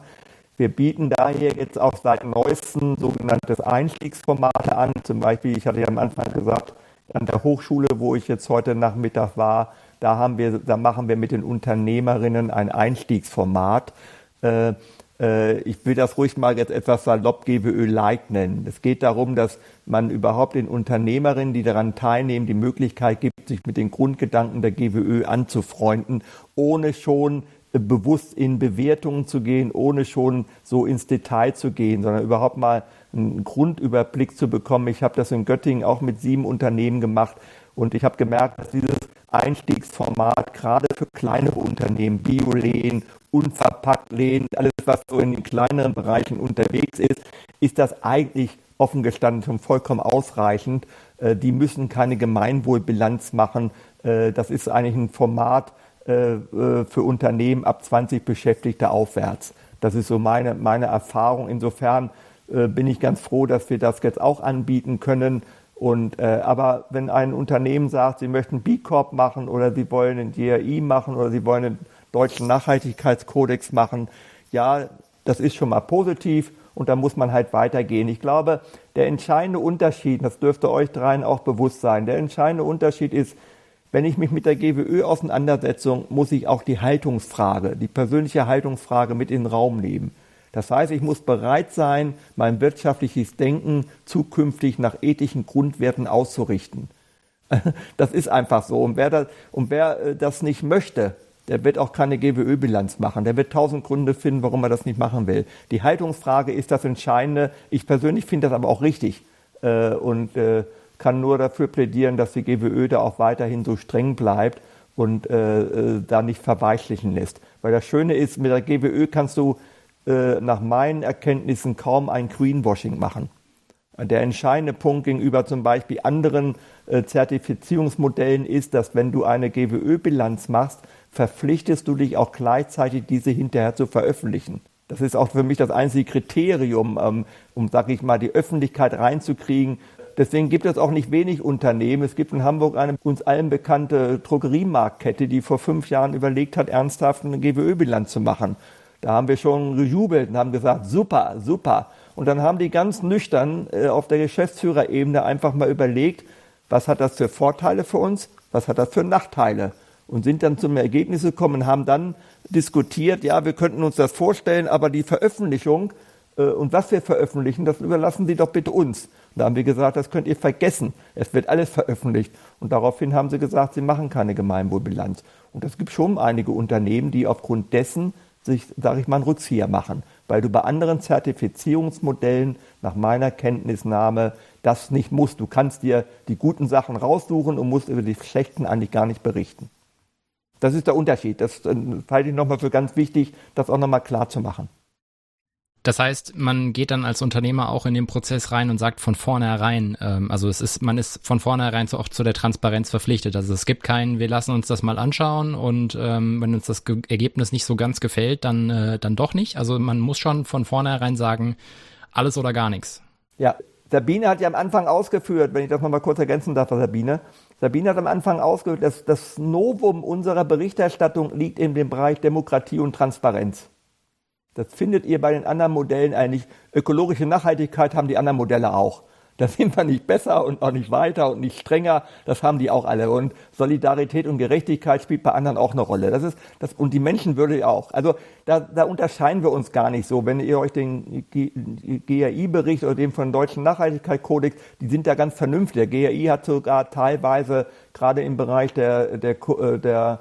Wir bieten daher jetzt auch seit neuestem sogenanntes Einstiegsformate an. Zum Beispiel, ich hatte ja am Anfang gesagt, an der Hochschule, wo ich jetzt heute Nachmittag war, da haben wir, da machen wir mit den Unternehmerinnen ein Einstiegsformat, äh, Äh, ich will das ruhig mal jetzt etwas salopp GWÖ-like nennen. Es geht darum, dass man überhaupt den Unternehmerinnen, die daran teilnehmen, die Möglichkeit gibt, sich mit den Grundgedanken der GWÖ anzufreunden, ohne schon bewusst in Bewertungen zu gehen, ohne schon so ins Detail zu gehen, sondern überhaupt mal einen Grundüberblick zu bekommen. Ich habe das in Göttingen auch mit sieben Unternehmen gemacht und ich habe gemerkt, dass dieses Einstiegsformat gerade für kleinere Unternehmen, Bioläden, Unverpacktläden, alles was so in den kleineren Bereichen unterwegs ist, ist das eigentlich offen gestanden schon vollkommen ausreichend. Äh, die müssen keine Gemeinwohlbilanz machen. Äh, das ist eigentlich ein Format äh, für Unternehmen ab 20 Beschäftigte aufwärts. Das ist so meine, meine Erfahrung. Insofern bin ich ganz froh, dass wir das jetzt auch anbieten können. Und, äh, aber wenn ein Unternehmen sagt, sie möchten B Corp machen oder sie wollen einen GRI machen oder sie wollen einen deutschen Nachhaltigkeitskodex machen, ja, das ist schon mal positiv und da muss man halt weitergehen. Ich glaube, der entscheidende Unterschied, das dürfte euch dreien auch bewusst sein, der entscheidende Unterschied ist, wenn ich mich mit der GWÖ auseinandersetze, muss ich auch die Haltungsfrage, die persönliche Haltungsfrage mit in den Raum nehmen. Das heißt, ich muss bereit sein, mein wirtschaftliches Denken zukünftig nach ethischen Grundwerten auszurichten. Das ist einfach so. Und wer das, und wer äh, das nicht möchte, der wird auch keine GWÖ-Bilanz machen. Der wird tausend Gründe finden, warum er das nicht machen will. Die Haltungsfrage ist das Entscheidende. Ich persönlich finde das aber auch richtig äh, und äh, kann nur dafür plädieren, dass die GWÖ da auch weiterhin so streng bleibt und da nicht verweichlichen lässt. Weil das Schöne ist, mit der GWÖ kannst du äh, nach meinen Erkenntnissen kaum ein Greenwashing machen. Der entscheidende Punkt gegenüber zum Beispiel anderen äh, Zertifizierungsmodellen ist, dass wenn du eine GWÖ-Bilanz machst, verpflichtest du dich auch gleichzeitig, diese hinterher zu veröffentlichen. Das ist auch für mich das einzige Kriterium, ähm, um, sag ich mal, die Öffentlichkeit reinzukriegen. Deswegen gibt es auch nicht wenig Unternehmen. Es gibt in Hamburg eine uns allen bekannte Drogeriemarktkette, die vor fünf Jahren überlegt hat, ernsthaft eine GWÖ-Bilanz zu machen. Da haben wir schon gejubelt und haben gesagt, super, super. Und dann haben die ganz nüchtern äh, auf der Geschäftsführerebene einfach mal überlegt, was hat das für Vorteile für uns, was hat das für Nachteile und sind dann zum Ergebnis gekommen und haben dann diskutiert, ja, wir könnten uns das vorstellen, aber die Veröffentlichung äh, und was wir veröffentlichen, das überlassen Sie doch bitte uns. Und da haben wir gesagt, das könnt ihr vergessen. Es wird alles veröffentlicht. Und daraufhin haben sie gesagt, sie machen keine Gemeinwohlbilanz. Und es gibt schon einige Unternehmen, die aufgrund dessen sich, sage ich mal, einen Rückzieher machen, weil du bei anderen Zertifizierungsmodellen nach meiner Kenntnisnahme das nicht musst. Du kannst dir die guten Sachen raussuchen und musst über die schlechten eigentlich gar nicht berichten. Das ist der Unterschied. Das äh, halte ich nochmal für ganz wichtig, das auch nochmal klar zu machen. Das heißt, man geht dann als Unternehmer auch in den Prozess rein und sagt von vornherein, ähm, also es ist, man ist von vornherein auch zu der Transparenz verpflichtet. Also es gibt keinen, wir lassen uns das mal anschauen und ähm, wenn uns das Ge Ergebnis nicht so ganz gefällt, dann, äh, dann doch nicht. Also man muss schon von vornherein sagen, alles oder gar nichts. Ja, Sabine hat ja am Anfang ausgeführt, wenn ich das nochmal kurz ergänzen darf, Sabine. Sabine hat am Anfang ausgeführt, dass das Novum unserer Berichterstattung liegt in dem Bereich Demokratie und Transparenz. Das findet ihr bei den anderen Modellen eigentlich. Ökologische Nachhaltigkeit haben die anderen Modelle auch. Da sind wir nicht besser und auch nicht weiter und nicht strenger. Das haben die auch alle. Und Solidarität und Gerechtigkeit spielt bei anderen auch eine Rolle. Das ist, das, und die Menschenwürde auch. Also da, da unterscheiden wir uns gar nicht so. Wenn ihr euch den GRI-Bericht oder den von Deutschen Nachhaltigkeitskodex, die sind da ganz vernünftig. Der GRI hat sogar teilweise gerade im Bereich der, der, der,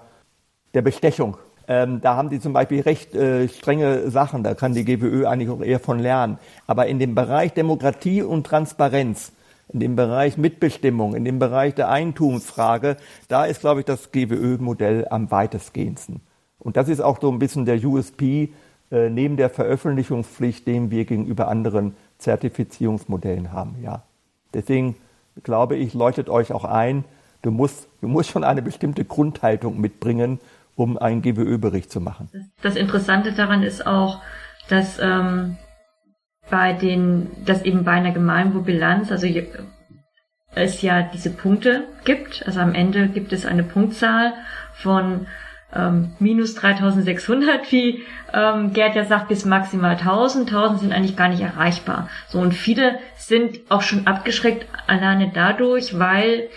der Bestechung ähm, da haben die zum Beispiel recht äh, strenge Sachen, da kann die GWÖ eigentlich auch eher von lernen. Aber in dem Bereich Demokratie und Transparenz, in dem Bereich Mitbestimmung, in dem Bereich der Eigentumsfrage, da ist, glaube ich, das GWÖ-Modell am weitestgehendsten. Und das ist auch so ein bisschen der USP äh, neben der Veröffentlichungspflicht, den wir gegenüber anderen Zertifizierungsmodellen haben. Ja. Deswegen glaube ich, leuchtet euch auch ein, du musst, du musst schon eine bestimmte Grundhaltung mitbringen, um einen GWÖ-Bericht zu machen. Das Interessante daran ist auch, dass ähm, bei den, dass eben bei einer Gemeinwohlbilanz, also es ja diese Punkte gibt, also am Ende gibt es eine Punktzahl von ähm, minus 3600, wie ähm, Gerd ja sagt, bis maximal 1000. 1000 sind eigentlich gar nicht erreichbar. So und viele sind auch schon abgeschreckt alleine dadurch, weil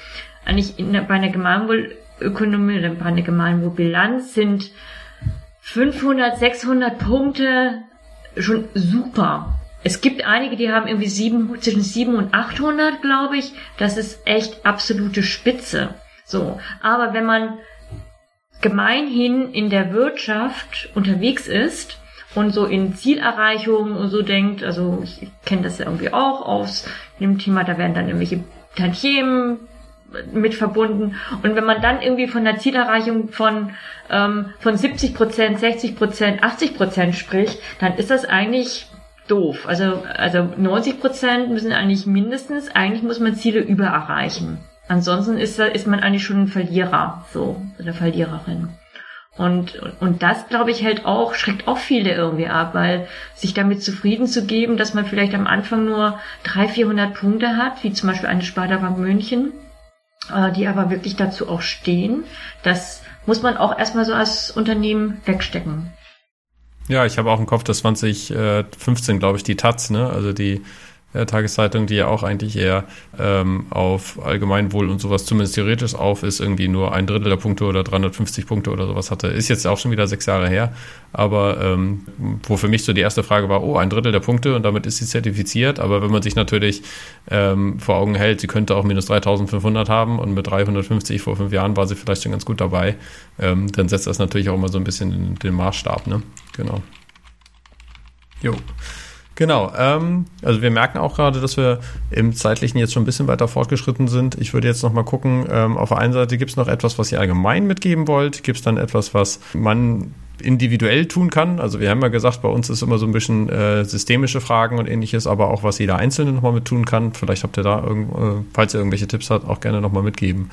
eigentlich in, bei einer Gemeinwohl Ökonomie oder eine Gemeinwohlbilanz sind 500, 600 Punkte schon super. Es gibt einige, die haben irgendwie sieben, zwischen 700 und 800, glaube ich. Das ist echt absolute Spitze. So. Aber wenn man gemeinhin in der Wirtschaft unterwegs ist und so in Zielerreichung und so denkt, also ich kenne das ja irgendwie auch aus dem Thema, da werden dann irgendwelche Tantiemen mit verbunden. Und wenn man dann irgendwie von der Zielerreichung von, ähm, von 70 Prozent, 60 Prozent, 80 Prozent spricht, dann ist das eigentlich doof. Also, also 90 Prozent müssen eigentlich mindestens, eigentlich muss man Ziele übererreichen. Ansonsten ist, ist man eigentlich schon ein Verlierer, so, eine Verliererin. Und, und das, glaube ich, hält auch, schreckt auch viele irgendwie ab, weil sich damit zufrieden zu geben, dass man vielleicht am Anfang nur 300, 400 Punkte hat, wie zum Beispiel eine Sparda Bank München, die aber wirklich dazu auch stehen. Das muss man auch erstmal so als Unternehmen wegstecken. Ja, ich habe auch im Kopf, dass 2015, glaube ich, die Taz, ne? also die äh, Tageszeitung, die ja auch eigentlich eher ähm, auf Allgemeinwohl und sowas zumindest theoretisch auf ist, irgendwie nur ein Drittel der Punkte oder 350 Punkte oder sowas hatte. Ist jetzt auch schon wieder sechs Jahre her, aber ähm, wo für mich so die erste Frage war, oh, ein Drittel der Punkte und damit ist sie zertifiziert, aber wenn man sich natürlich ähm, vor Augen hält, sie könnte auch minus 3500 haben und mit 350 vor fünf Jahren war sie vielleicht schon ganz gut dabei, ähm, dann setzt das natürlich auch immer so ein bisschen den, den Maßstab, ne? Genau. Jo. Genau, ähm, also wir merken auch gerade, dass wir im zeitlichen jetzt schon ein bisschen weiter fortgeschritten sind. Ich würde jetzt noch mal gucken, ähm, auf der einen Seite gibt es noch etwas, was ihr allgemein mitgeben wollt, gibt es dann etwas, was man individuell tun kann. Also wir haben ja gesagt, bei uns ist immer so ein bisschen äh, systemische Fragen und ähnliches, aber auch was jeder Einzelne nochmal mit tun kann. Vielleicht habt ihr da, irgend, äh, falls ihr irgendwelche Tipps habt, auch gerne nochmal mitgeben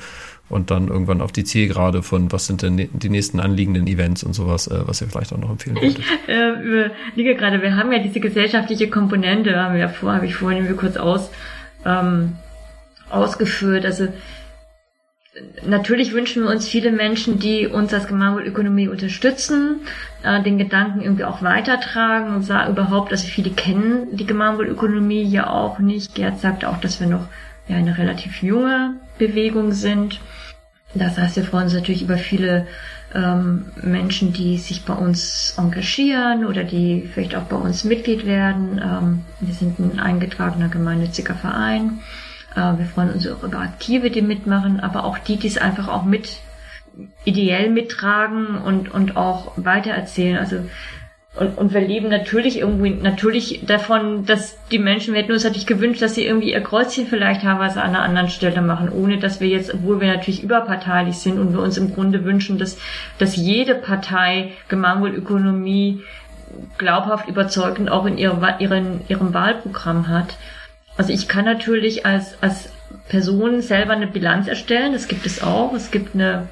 und dann irgendwann auf die Zielgerade von, was sind denn die nächsten anliegenden Events und sowas, äh, was ihr vielleicht auch noch empfehlen würdet. Ich äh, überlege gerade, wir haben ja diese gesellschaftliche Komponente, haben wir ja vor, habe ich vorhin kurz aus, ähm, ausgeführt. Also natürlich wünschen wir uns viele Menschen, die uns als Gemeinwohlökonomie unterstützen, äh, den Gedanken irgendwie auch weitertragen und sagen überhaupt, also viele kennen die Gemeinwohlökonomie ja auch nicht. Gerd sagt auch, dass wir noch ja, eine relativ junge Bewegung sind. Das heißt, wir freuen uns natürlich über viele ähm, Menschen, die sich bei uns engagieren oder die vielleicht auch bei uns Mitglied werden. Ähm, wir sind ein eingetragener gemeinnütziger Verein. Äh, wir freuen uns auch über Aktive, die mitmachen, aber auch die, die es einfach auch mit ideell mittragen und, und auch weitererzählen. Also und, und wir leben natürlich irgendwie, natürlich davon, dass die Menschen, wir hätten uns natürlich gewünscht, dass sie irgendwie ihr Kreuzchen vielleicht teilweise an einer anderen Stelle machen, ohne dass wir jetzt, obwohl wir natürlich überparteilich sind und wir uns im Grunde wünschen, dass, dass jede Partei Gemeinwohlökonomie glaubhaft überzeugend auch in ihrem, ihren, ihrem Wahlprogramm hat. Also ich kann natürlich als, als Person selber eine Bilanz erstellen, das gibt es auch. Es gibt eine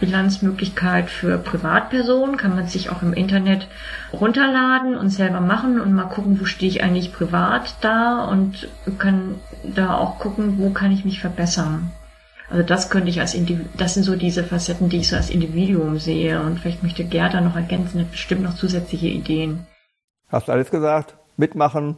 Bilanzmöglichkeit für Privatpersonen, kann man sich auch im Internet runterladen und selber machen und mal gucken, wo stehe ich eigentlich privat da und kann da auch gucken, wo kann ich mich verbessern. Also das könnte ich als Individuum, das sind so diese Facetten, die ich so als Individuum sehe und vielleicht möchte Gerda noch ergänzen, hat bestimmt noch zusätzliche Ideen. Hast du alles gesagt? Mitmachen,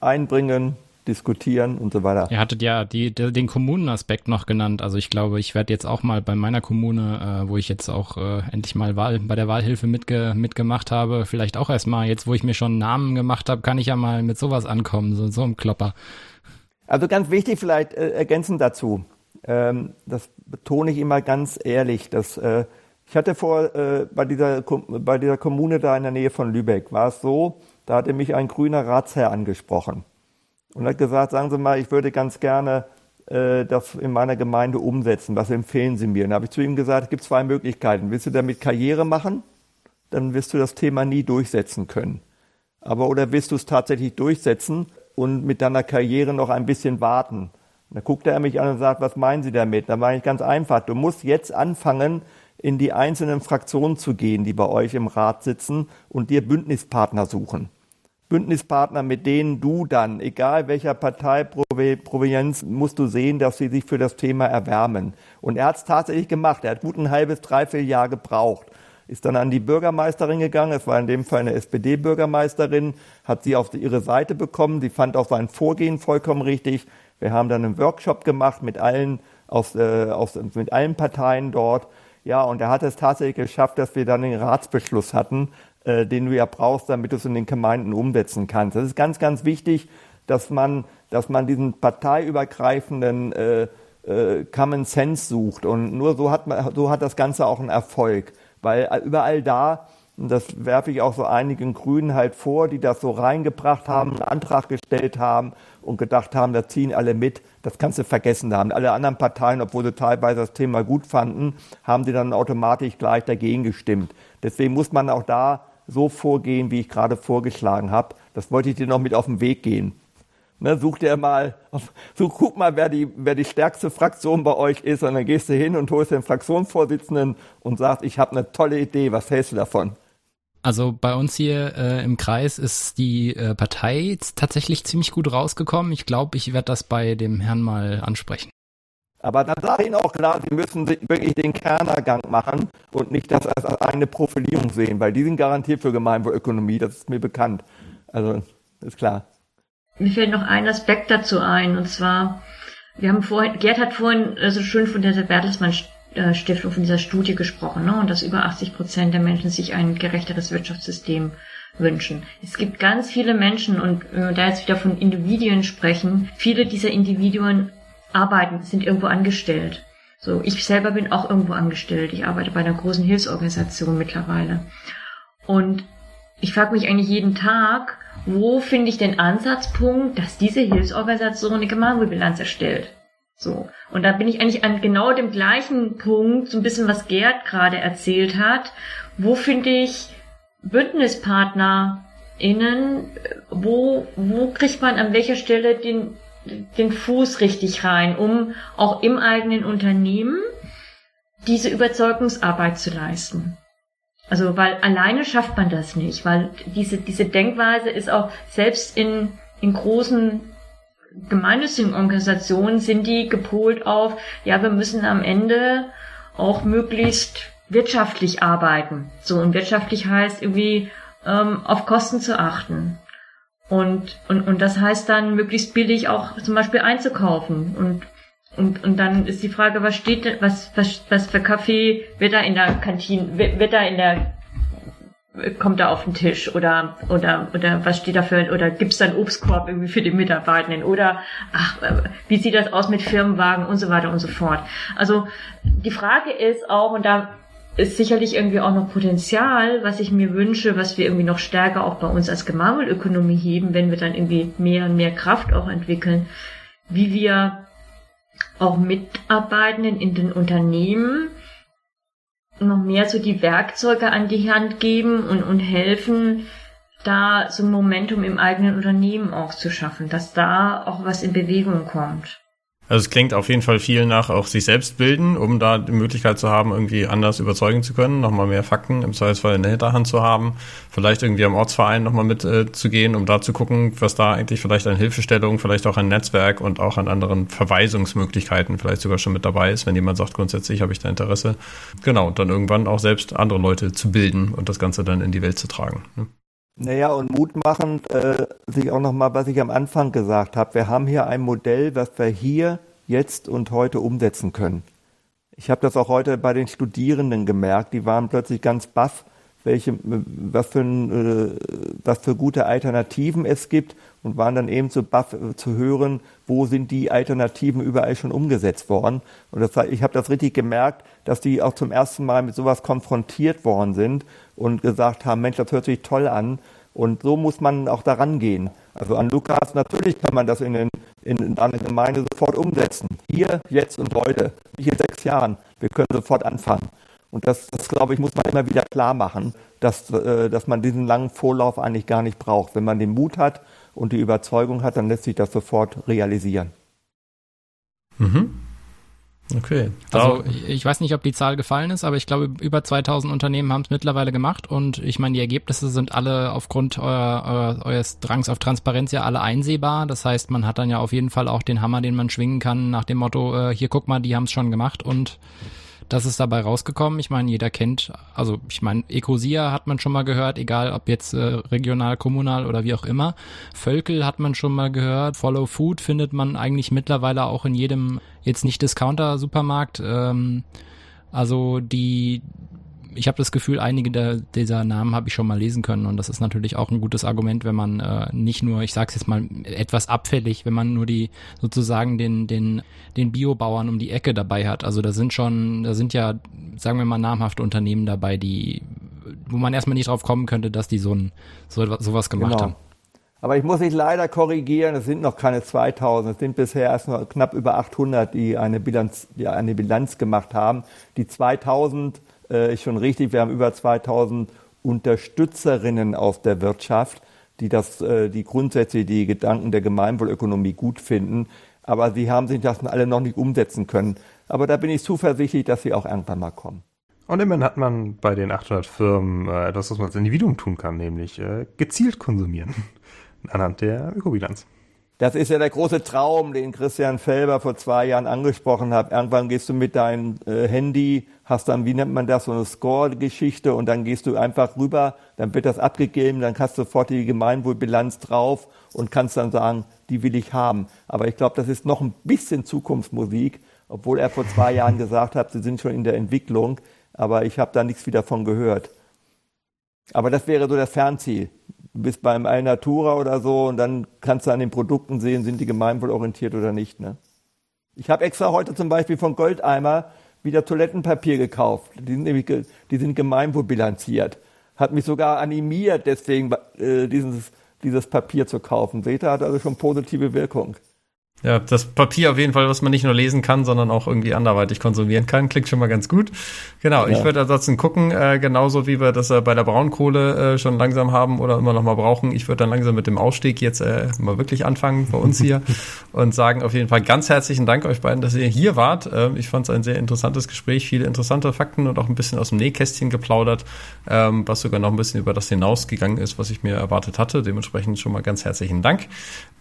einbringen, diskutieren und so weiter. Ihr hattet ja die, die, den Kommunenaspekt noch genannt. Also ich glaube, ich werde jetzt auch mal bei meiner Kommune, äh, wo ich jetzt auch äh, endlich mal Wahl, bei der Wahlhilfe mitge, mitgemacht habe, vielleicht auch erstmal, jetzt wo ich mir schon einen Namen gemacht habe, kann ich ja mal mit sowas ankommen, so, so einem Klopper. Also ganz wichtig vielleicht äh, ergänzend dazu, ähm, das betone ich immer ganz ehrlich, dass äh, ich hatte vor, äh, bei, dieser, bei dieser Kommune da in der Nähe von Lübeck, war es so, da hatte mich ein grüner Ratsherr angesprochen und hat gesagt, sagen Sie mal, ich würde ganz gerne äh, das in meiner Gemeinde umsetzen. Was empfehlen Sie mir? Und da habe ich zu ihm gesagt, es gibt zwei Möglichkeiten. Willst du damit Karriere machen? Dann wirst du das Thema nie durchsetzen können. Aber oder willst du es tatsächlich durchsetzen und mit deiner Karriere noch ein bisschen warten? Und dann guckt er mich an und sagt, was meinen Sie damit? Da meine ich ganz einfach, du musst jetzt anfangen, in die einzelnen Fraktionen zu gehen, die bei euch im Rat sitzen und dir Bündnispartner suchen. Bündnispartner, mit denen du dann, egal welcher Parteiprovenienz, musst du sehen, dass sie sich für das Thema erwärmen. Und er hat es tatsächlich gemacht. Er hat gut ein halbes, dreiviertel Jahr gebraucht. Ist dann an die Bürgermeisterin gegangen. Es war in dem Fall eine SPD-Bürgermeisterin. Hat sie auf ihre Seite bekommen. Sie fand auch sein Vorgehen vollkommen richtig. Wir haben dann einen Workshop gemacht mit allen, aus, äh, aus, mit allen Parteien dort. Ja, und er hat es tatsächlich geschafft, dass wir dann den Ratsbeschluss hatten, äh, den du ja brauchst, damit du es in den Gemeinden umsetzen kannst. Das ist ganz, ganz wichtig, dass man, dass man diesen parteiübergreifenden äh, äh, Common Sense sucht. Und nur so hat, man, so hat das Ganze auch einen Erfolg. Weil überall da, und das werfe ich auch so einigen Grünen halt vor, die das so reingebracht haben, einen Antrag gestellt haben und gedacht haben, da ziehen alle mit, das kannst du vergessen haben. Alle anderen Parteien, obwohl sie teilweise das Thema gut fanden, haben die dann automatisch gleich dagegen gestimmt. Deswegen muss man auch da so vorgehen, wie ich gerade vorgeschlagen habe. Das wollte ich dir noch mit auf den Weg gehen. Ne, such dir mal, such, guck mal, wer die, wer die stärkste Fraktion bei euch ist, und dann gehst du hin und holst den Fraktionsvorsitzenden und sagst, ich habe eine tolle Idee, was hältst du davon? Also bei uns hier äh, im Kreis ist die äh, Partei tatsächlich ziemlich gut rausgekommen. Ich glaube, ich werde das bei dem Herrn mal ansprechen. Aber dann ich Ihnen auch klar, Sie müssen wirklich den Kernergang machen und nicht das als eine Profilierung sehen, weil die sind garantiert für Gemeinwohlökonomie, das ist mir bekannt. Also, ist klar. Mir fällt noch ein Aspekt dazu ein, und zwar, wir haben vorhin, Gerd hat vorhin so also schön von der Bertelsmann Stiftung, von dieser Studie gesprochen, ne, und dass über 80 Prozent der Menschen sich ein gerechteres Wirtschaftssystem wünschen. Es gibt ganz viele Menschen, und äh, da jetzt wieder von Individuen sprechen, viele dieser Individuen arbeiten, sind irgendwo angestellt. So, ich selber bin auch irgendwo angestellt. Ich arbeite bei einer großen Hilfsorganisation mittlerweile. Und ich frage mich eigentlich jeden Tag, wo finde ich den Ansatzpunkt, dass diese Hilfsorganisation eine Gemeinwohlbilanz erstellt? So. Und da bin ich eigentlich an genau dem gleichen Punkt, so ein bisschen was Gerd gerade erzählt hat. Wo finde ich BündnispartnerInnen? Wo, wo kriegt man an welcher Stelle den, den Fuß richtig rein, um auch im eigenen Unternehmen diese Überzeugungsarbeit zu leisten? Also, weil alleine schafft man das nicht, weil diese, diese Denkweise ist auch selbst in, in großen gemeinnützigen Organisationen sind die gepolt auf, ja, wir müssen am Ende auch möglichst wirtschaftlich arbeiten. So, und wirtschaftlich heißt irgendwie ähm, auf Kosten zu achten. Und, und, und das heißt dann möglichst billig auch zum Beispiel einzukaufen. Und, und, und dann ist die Frage, was steht, was, was, was für Kaffee wird da in der Kantine, wird, da in der kommt da auf den Tisch oder oder oder was steht da für oder gibt's einen Obstkorb irgendwie für die Mitarbeitenden oder ach wie sieht das aus mit Firmenwagen und so weiter und so fort. Also die Frage ist auch und da ist sicherlich irgendwie auch noch Potenzial, was ich mir wünsche, was wir irgendwie noch stärker auch bei uns als Gemeinwohlökonomie heben, wenn wir dann irgendwie mehr und mehr Kraft auch entwickeln, wie wir auch Mitarbeitenden in den Unternehmen noch mehr so die Werkzeuge an die Hand geben und, und helfen, da so ein Momentum im eigenen Unternehmen auch zu schaffen, dass da auch was in Bewegung kommt. Also es klingt auf jeden Fall viel nach auch sich selbst bilden, um da die Möglichkeit zu haben, irgendwie anders überzeugen zu können, nochmal mehr Fakten im Zweifelsfall in der Hinterhand zu haben, vielleicht irgendwie am Ortsverein nochmal mitzugehen, äh, um da zu gucken, was da eigentlich vielleicht an Hilfestellung, vielleicht auch an Netzwerk und auch an anderen Verweisungsmöglichkeiten vielleicht sogar schon mit dabei ist, wenn jemand sagt, grundsätzlich habe ich da Interesse. Genau, und dann irgendwann auch selbst andere Leute zu bilden und das Ganze dann in die Welt zu tragen. Ne? Naja, und mutmachend äh, sich auch nochmal, was ich am Anfang gesagt habe. Wir haben hier ein Modell, was wir hier, jetzt und heute umsetzen können. Ich habe das auch heute bei den Studierenden gemerkt. Die waren plötzlich ganz baff, welche, was für, äh, was für gute Alternativen es gibt und waren dann eben so baff äh, zu hören, wo sind die Alternativen überall schon umgesetzt worden. Und das, ich habe das richtig gemerkt, dass die auch zum ersten Mal mit sowas konfrontiert worden sind und gesagt haben, Mensch, das hört sich toll an. Und so muss man auch daran gehen. Also an Lukas, natürlich kann man das in, den, in einer Gemeinde sofort umsetzen. Hier, jetzt und heute. Nicht in sechs Jahren. Wir können sofort anfangen. Und das, das glaube ich, muss man immer wieder klar machen, dass, äh, dass man diesen langen Vorlauf eigentlich gar nicht braucht. Wenn man den Mut hat und die Überzeugung hat, dann lässt sich das sofort realisieren. Mhm. Okay. Also ich weiß nicht, ob die Zahl gefallen ist, aber ich glaube, über 2000 Unternehmen haben es mittlerweile gemacht und ich meine, die Ergebnisse sind alle aufgrund euer, euer, eures Drangs auf Transparenz ja alle einsehbar. Das heißt, man hat dann ja auf jeden Fall auch den Hammer, den man schwingen kann nach dem Motto, äh, hier guck mal, die haben es schon gemacht und das ist dabei rausgekommen. Ich meine, jeder kennt, also ich meine, Ecosia hat man schon mal gehört, egal ob jetzt äh, regional, kommunal oder wie auch immer. Völkel hat man schon mal gehört. Follow Food findet man eigentlich mittlerweile auch in jedem jetzt nicht Discounter-Supermarkt. Ähm, also die ich habe das Gefühl, einige der, dieser Namen habe ich schon mal lesen können und das ist natürlich auch ein gutes Argument, wenn man äh, nicht nur, ich sage es jetzt mal etwas abfällig, wenn man nur die sozusagen den den den Biobauern um die Ecke dabei hat. Also da sind schon, da sind ja, sagen wir mal, namhafte Unternehmen dabei, die, wo man erstmal nicht drauf kommen könnte, dass die so ein so sowas gemacht genau. haben. Aber ich muss mich leider korrigieren, es sind noch keine 2000, es sind bisher erst noch knapp über 800, die eine Bilanz, die eine Bilanz gemacht haben. Die 2000 äh, ist schon richtig, wir haben über 2000 Unterstützerinnen aus der Wirtschaft, die das, äh, die grundsätzlich die Gedanken der Gemeinwohlökonomie gut finden. Aber sie haben sich das alle noch nicht umsetzen können. Aber da bin ich zuversichtlich, dass sie auch irgendwann mal kommen. Und immerhin hat man bei den 800 Firmen äh, etwas, was man als Individuum tun kann, nämlich äh, gezielt konsumieren anhand der Ökobilanz. Das ist ja der große Traum, den Christian Felber vor zwei Jahren angesprochen hat. Irgendwann gehst du mit deinem äh, Handy, hast dann, wie nennt man das, so eine Score-Geschichte und dann gehst du einfach rüber, dann wird das abgegeben, dann hast du sofort die Gemeinwohlbilanz drauf und kannst dann sagen, die will ich haben. Aber ich glaube, das ist noch ein bisschen Zukunftsmusik, obwohl er vor zwei Jahren gesagt hat, sie sind schon in der Entwicklung, aber ich habe da nichts wieder von gehört. Aber das wäre so das Fernziel bist beim Alnatura oder so und dann kannst du an den Produkten sehen, sind die gemeinwohlorientiert oder nicht. Ne? Ich habe extra heute zum Beispiel von Goldeimer wieder Toilettenpapier gekauft. Die sind nämlich die sind gemeinwohlbilanziert. Hat mich sogar animiert, deswegen äh, dieses, dieses Papier zu kaufen. Seht ihr, hat also schon positive Wirkung. Ja, das Papier auf jeden Fall, was man nicht nur lesen kann, sondern auch irgendwie anderweitig konsumieren kann, klingt schon mal ganz gut. Genau, ja. ich würde ansonsten gucken, äh, genauso wie wir das äh, bei der Braunkohle äh, schon langsam haben oder immer noch mal brauchen. Ich würde dann langsam mit dem Ausstieg jetzt äh, mal wirklich anfangen bei uns hier und sagen auf jeden Fall ganz herzlichen Dank euch beiden, dass ihr hier wart. Äh, ich fand es ein sehr interessantes Gespräch, viele interessante Fakten und auch ein bisschen aus dem Nähkästchen geplaudert, ähm, was sogar noch ein bisschen über das hinausgegangen ist, was ich mir erwartet hatte. Dementsprechend schon mal ganz herzlichen Dank.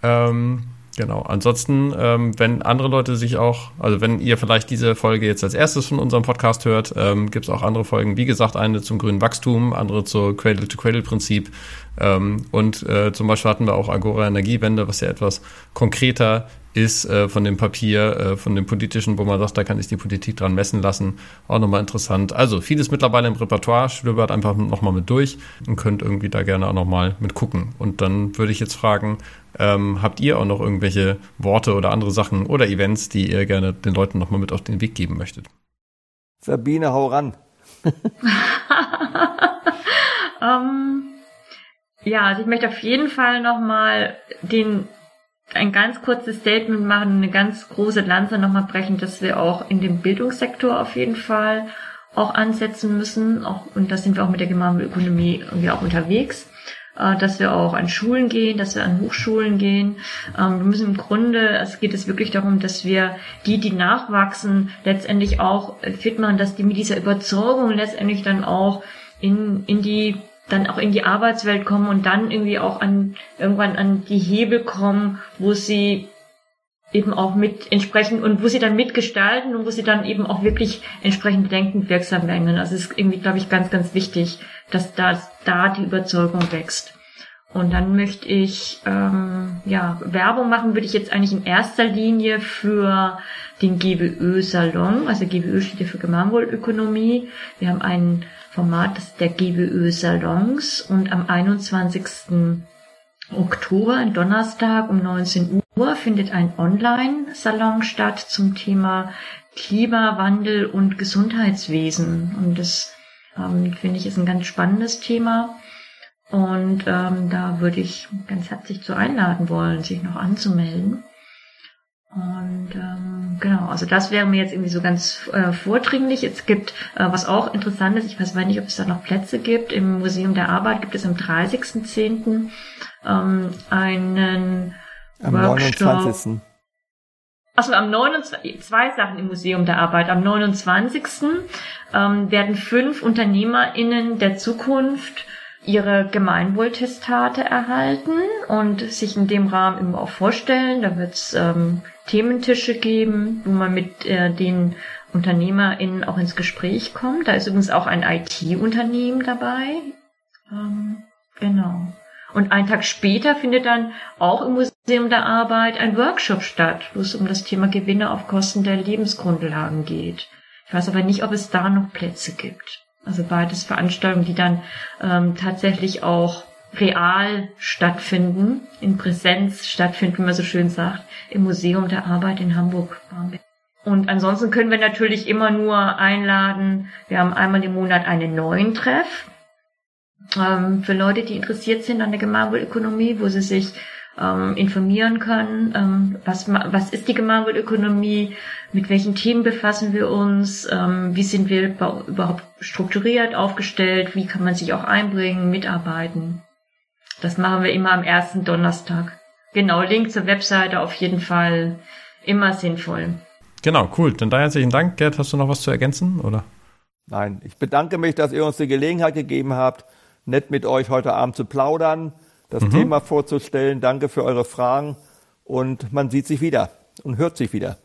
Ähm, Genau. Ansonsten, ähm, wenn andere Leute sich auch, also wenn ihr vielleicht diese Folge jetzt als erstes von unserem Podcast hört, ähm, gibt es auch andere Folgen. Wie gesagt, eine zum grünen Wachstum, andere zur Cradle-to-Cradle-Prinzip. Ähm, und äh, zum Beispiel hatten wir auch Agora Energiewende, was ja etwas konkreter ist äh, von dem Papier, äh, von dem politischen, wo man sagt, da kann sich die Politik dran messen lassen. Auch nochmal interessant. Also vieles mittlerweile im Repertoire, stöbert einfach nochmal mit durch und könnt irgendwie da gerne auch nochmal mit gucken. Und dann würde ich jetzt fragen, ähm, habt ihr auch noch irgendwelche Worte oder andere Sachen oder Events, die ihr gerne den Leuten nochmal mit auf den Weg geben möchtet? Sabine, hau ran. um, ähm, ja, also ich möchte auf jeden Fall nochmal den ein ganz kurzes Statement machen, eine ganz große Lanze nochmal brechen, dass wir auch in dem Bildungssektor auf jeden Fall auch ansetzen müssen. Auch, und da sind wir auch mit der Gemeinwohlökonomie irgendwie auch unterwegs. Äh, dass wir auch an Schulen gehen, dass wir an Hochschulen gehen. Ähm, wir müssen im Grunde, es geht es wirklich darum, dass wir die, die nachwachsen, letztendlich auch fit machen, dass die mit dieser Überzeugung letztendlich dann auch in, in die dann auch in die Arbeitswelt kommen und dann irgendwie auch an irgendwann an die Hebel kommen, wo sie eben auch mit entsprechend und wo sie dann mitgestalten und wo sie dann eben auch wirklich entsprechend denkend wirksam werden. Also es ist irgendwie, glaube ich, ganz, ganz wichtig, dass da, da die Überzeugung wächst. Und dann möchte ich ähm, ja Werbung machen, würde ich jetzt eigentlich in erster Linie für den GWÖ-Salon. Also GWÖ steht ja für Gemeinwohlökonomie. Wir haben ein Format, ist der GWÖ-Salons und am 21. Oktober, Donnerstag um 19 Uhr, findet ein Online-Salon statt zum Thema Klimawandel und Gesundheitswesen. Und das ähm, finde ich ist ein ganz spannendes Thema. Und ähm, da würde ich ganz herzlich zu einladen wollen, sich noch anzumelden. Und ähm, genau, also das wäre mir jetzt irgendwie so ganz äh, vordringlich. Es gibt, äh, was auch interessant ist, ich weiß nicht, ob es da noch Plätze gibt, im Museum der Arbeit gibt es am 30.10. Ähm, einen am Workshop. 29. Achso, am 29. zwei Sachen im Museum der Arbeit. Am 29. Ähm, werden fünf UnternehmerInnen der Zukunft ihre Gemeinwohltestate erhalten und sich in dem Rahmen immer auch vorstellen. Da wird es ähm, Thementische geben, wo man mit äh, den UnternehmerInnen auch ins Gespräch kommt. Da ist übrigens auch ein IT-Unternehmen dabei. Ähm, genau. Und einen Tag später findet dann auch im Museum der Arbeit ein Workshop statt, wo es um das Thema Gewinne auf Kosten der Lebensgrundlagen geht. Ich weiß aber nicht, ob es da noch Plätze gibt. Also beides Veranstaltungen, die dann ähm, tatsächlich auch real stattfinden, in Präsenz stattfinden, wie man so schön sagt, im Museum der Arbeit in Hamburg-Barmbek. Und ansonsten können wir natürlich immer nur einladen. Wir haben einmal im Monat einen neuen Treff ähm, für Leute, die interessiert sind an der Gemeinwohlökonomie, wo sie sich ähm, informieren können, ähm, was, was ist die Gemeinwohlökonomie, mit welchen Themen befassen wir uns, ähm, wie sind wir überhaupt strukturiert aufgestellt, wie kann man sich auch einbringen, mitarbeiten. Das machen wir immer am ersten Donnerstag. Genau, Link zur Webseite auf jeden Fall immer sinnvoll. Genau, cool. Dann da herzlichen Dank. Gerd, hast du noch was zu ergänzen, oder? Nein, ich bedanke mich, dass ihr uns die Gelegenheit gegeben habt, nett mit euch heute Abend zu plaudern, das mhm. Thema vorzustellen. Danke für eure Fragen und man sieht sich wieder und hört sich wieder.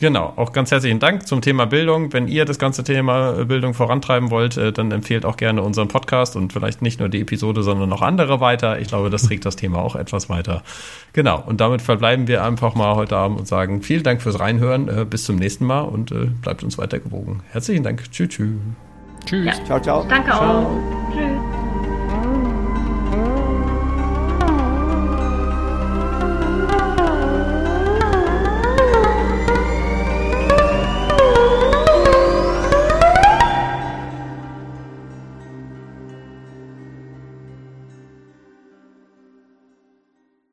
Genau, auch ganz herzlichen Dank zum Thema Bildung. Wenn ihr das ganze Thema äh, Bildung vorantreiben wollt, äh, dann empfehlt auch gerne unseren Podcast und vielleicht nicht nur die Episode, sondern noch andere weiter. Ich glaube, das trägt das Thema auch etwas weiter. Genau, und damit verbleiben wir einfach mal heute Abend und sagen vielen Dank fürs Reinhören. Äh, bis zum nächsten Mal und bleibt uns weiter gewogen. Herzlichen Dank. Tschüss, tschüss. Tschüss. Ja. Ciao, ciao. Danke ciao. auch. Tschüss.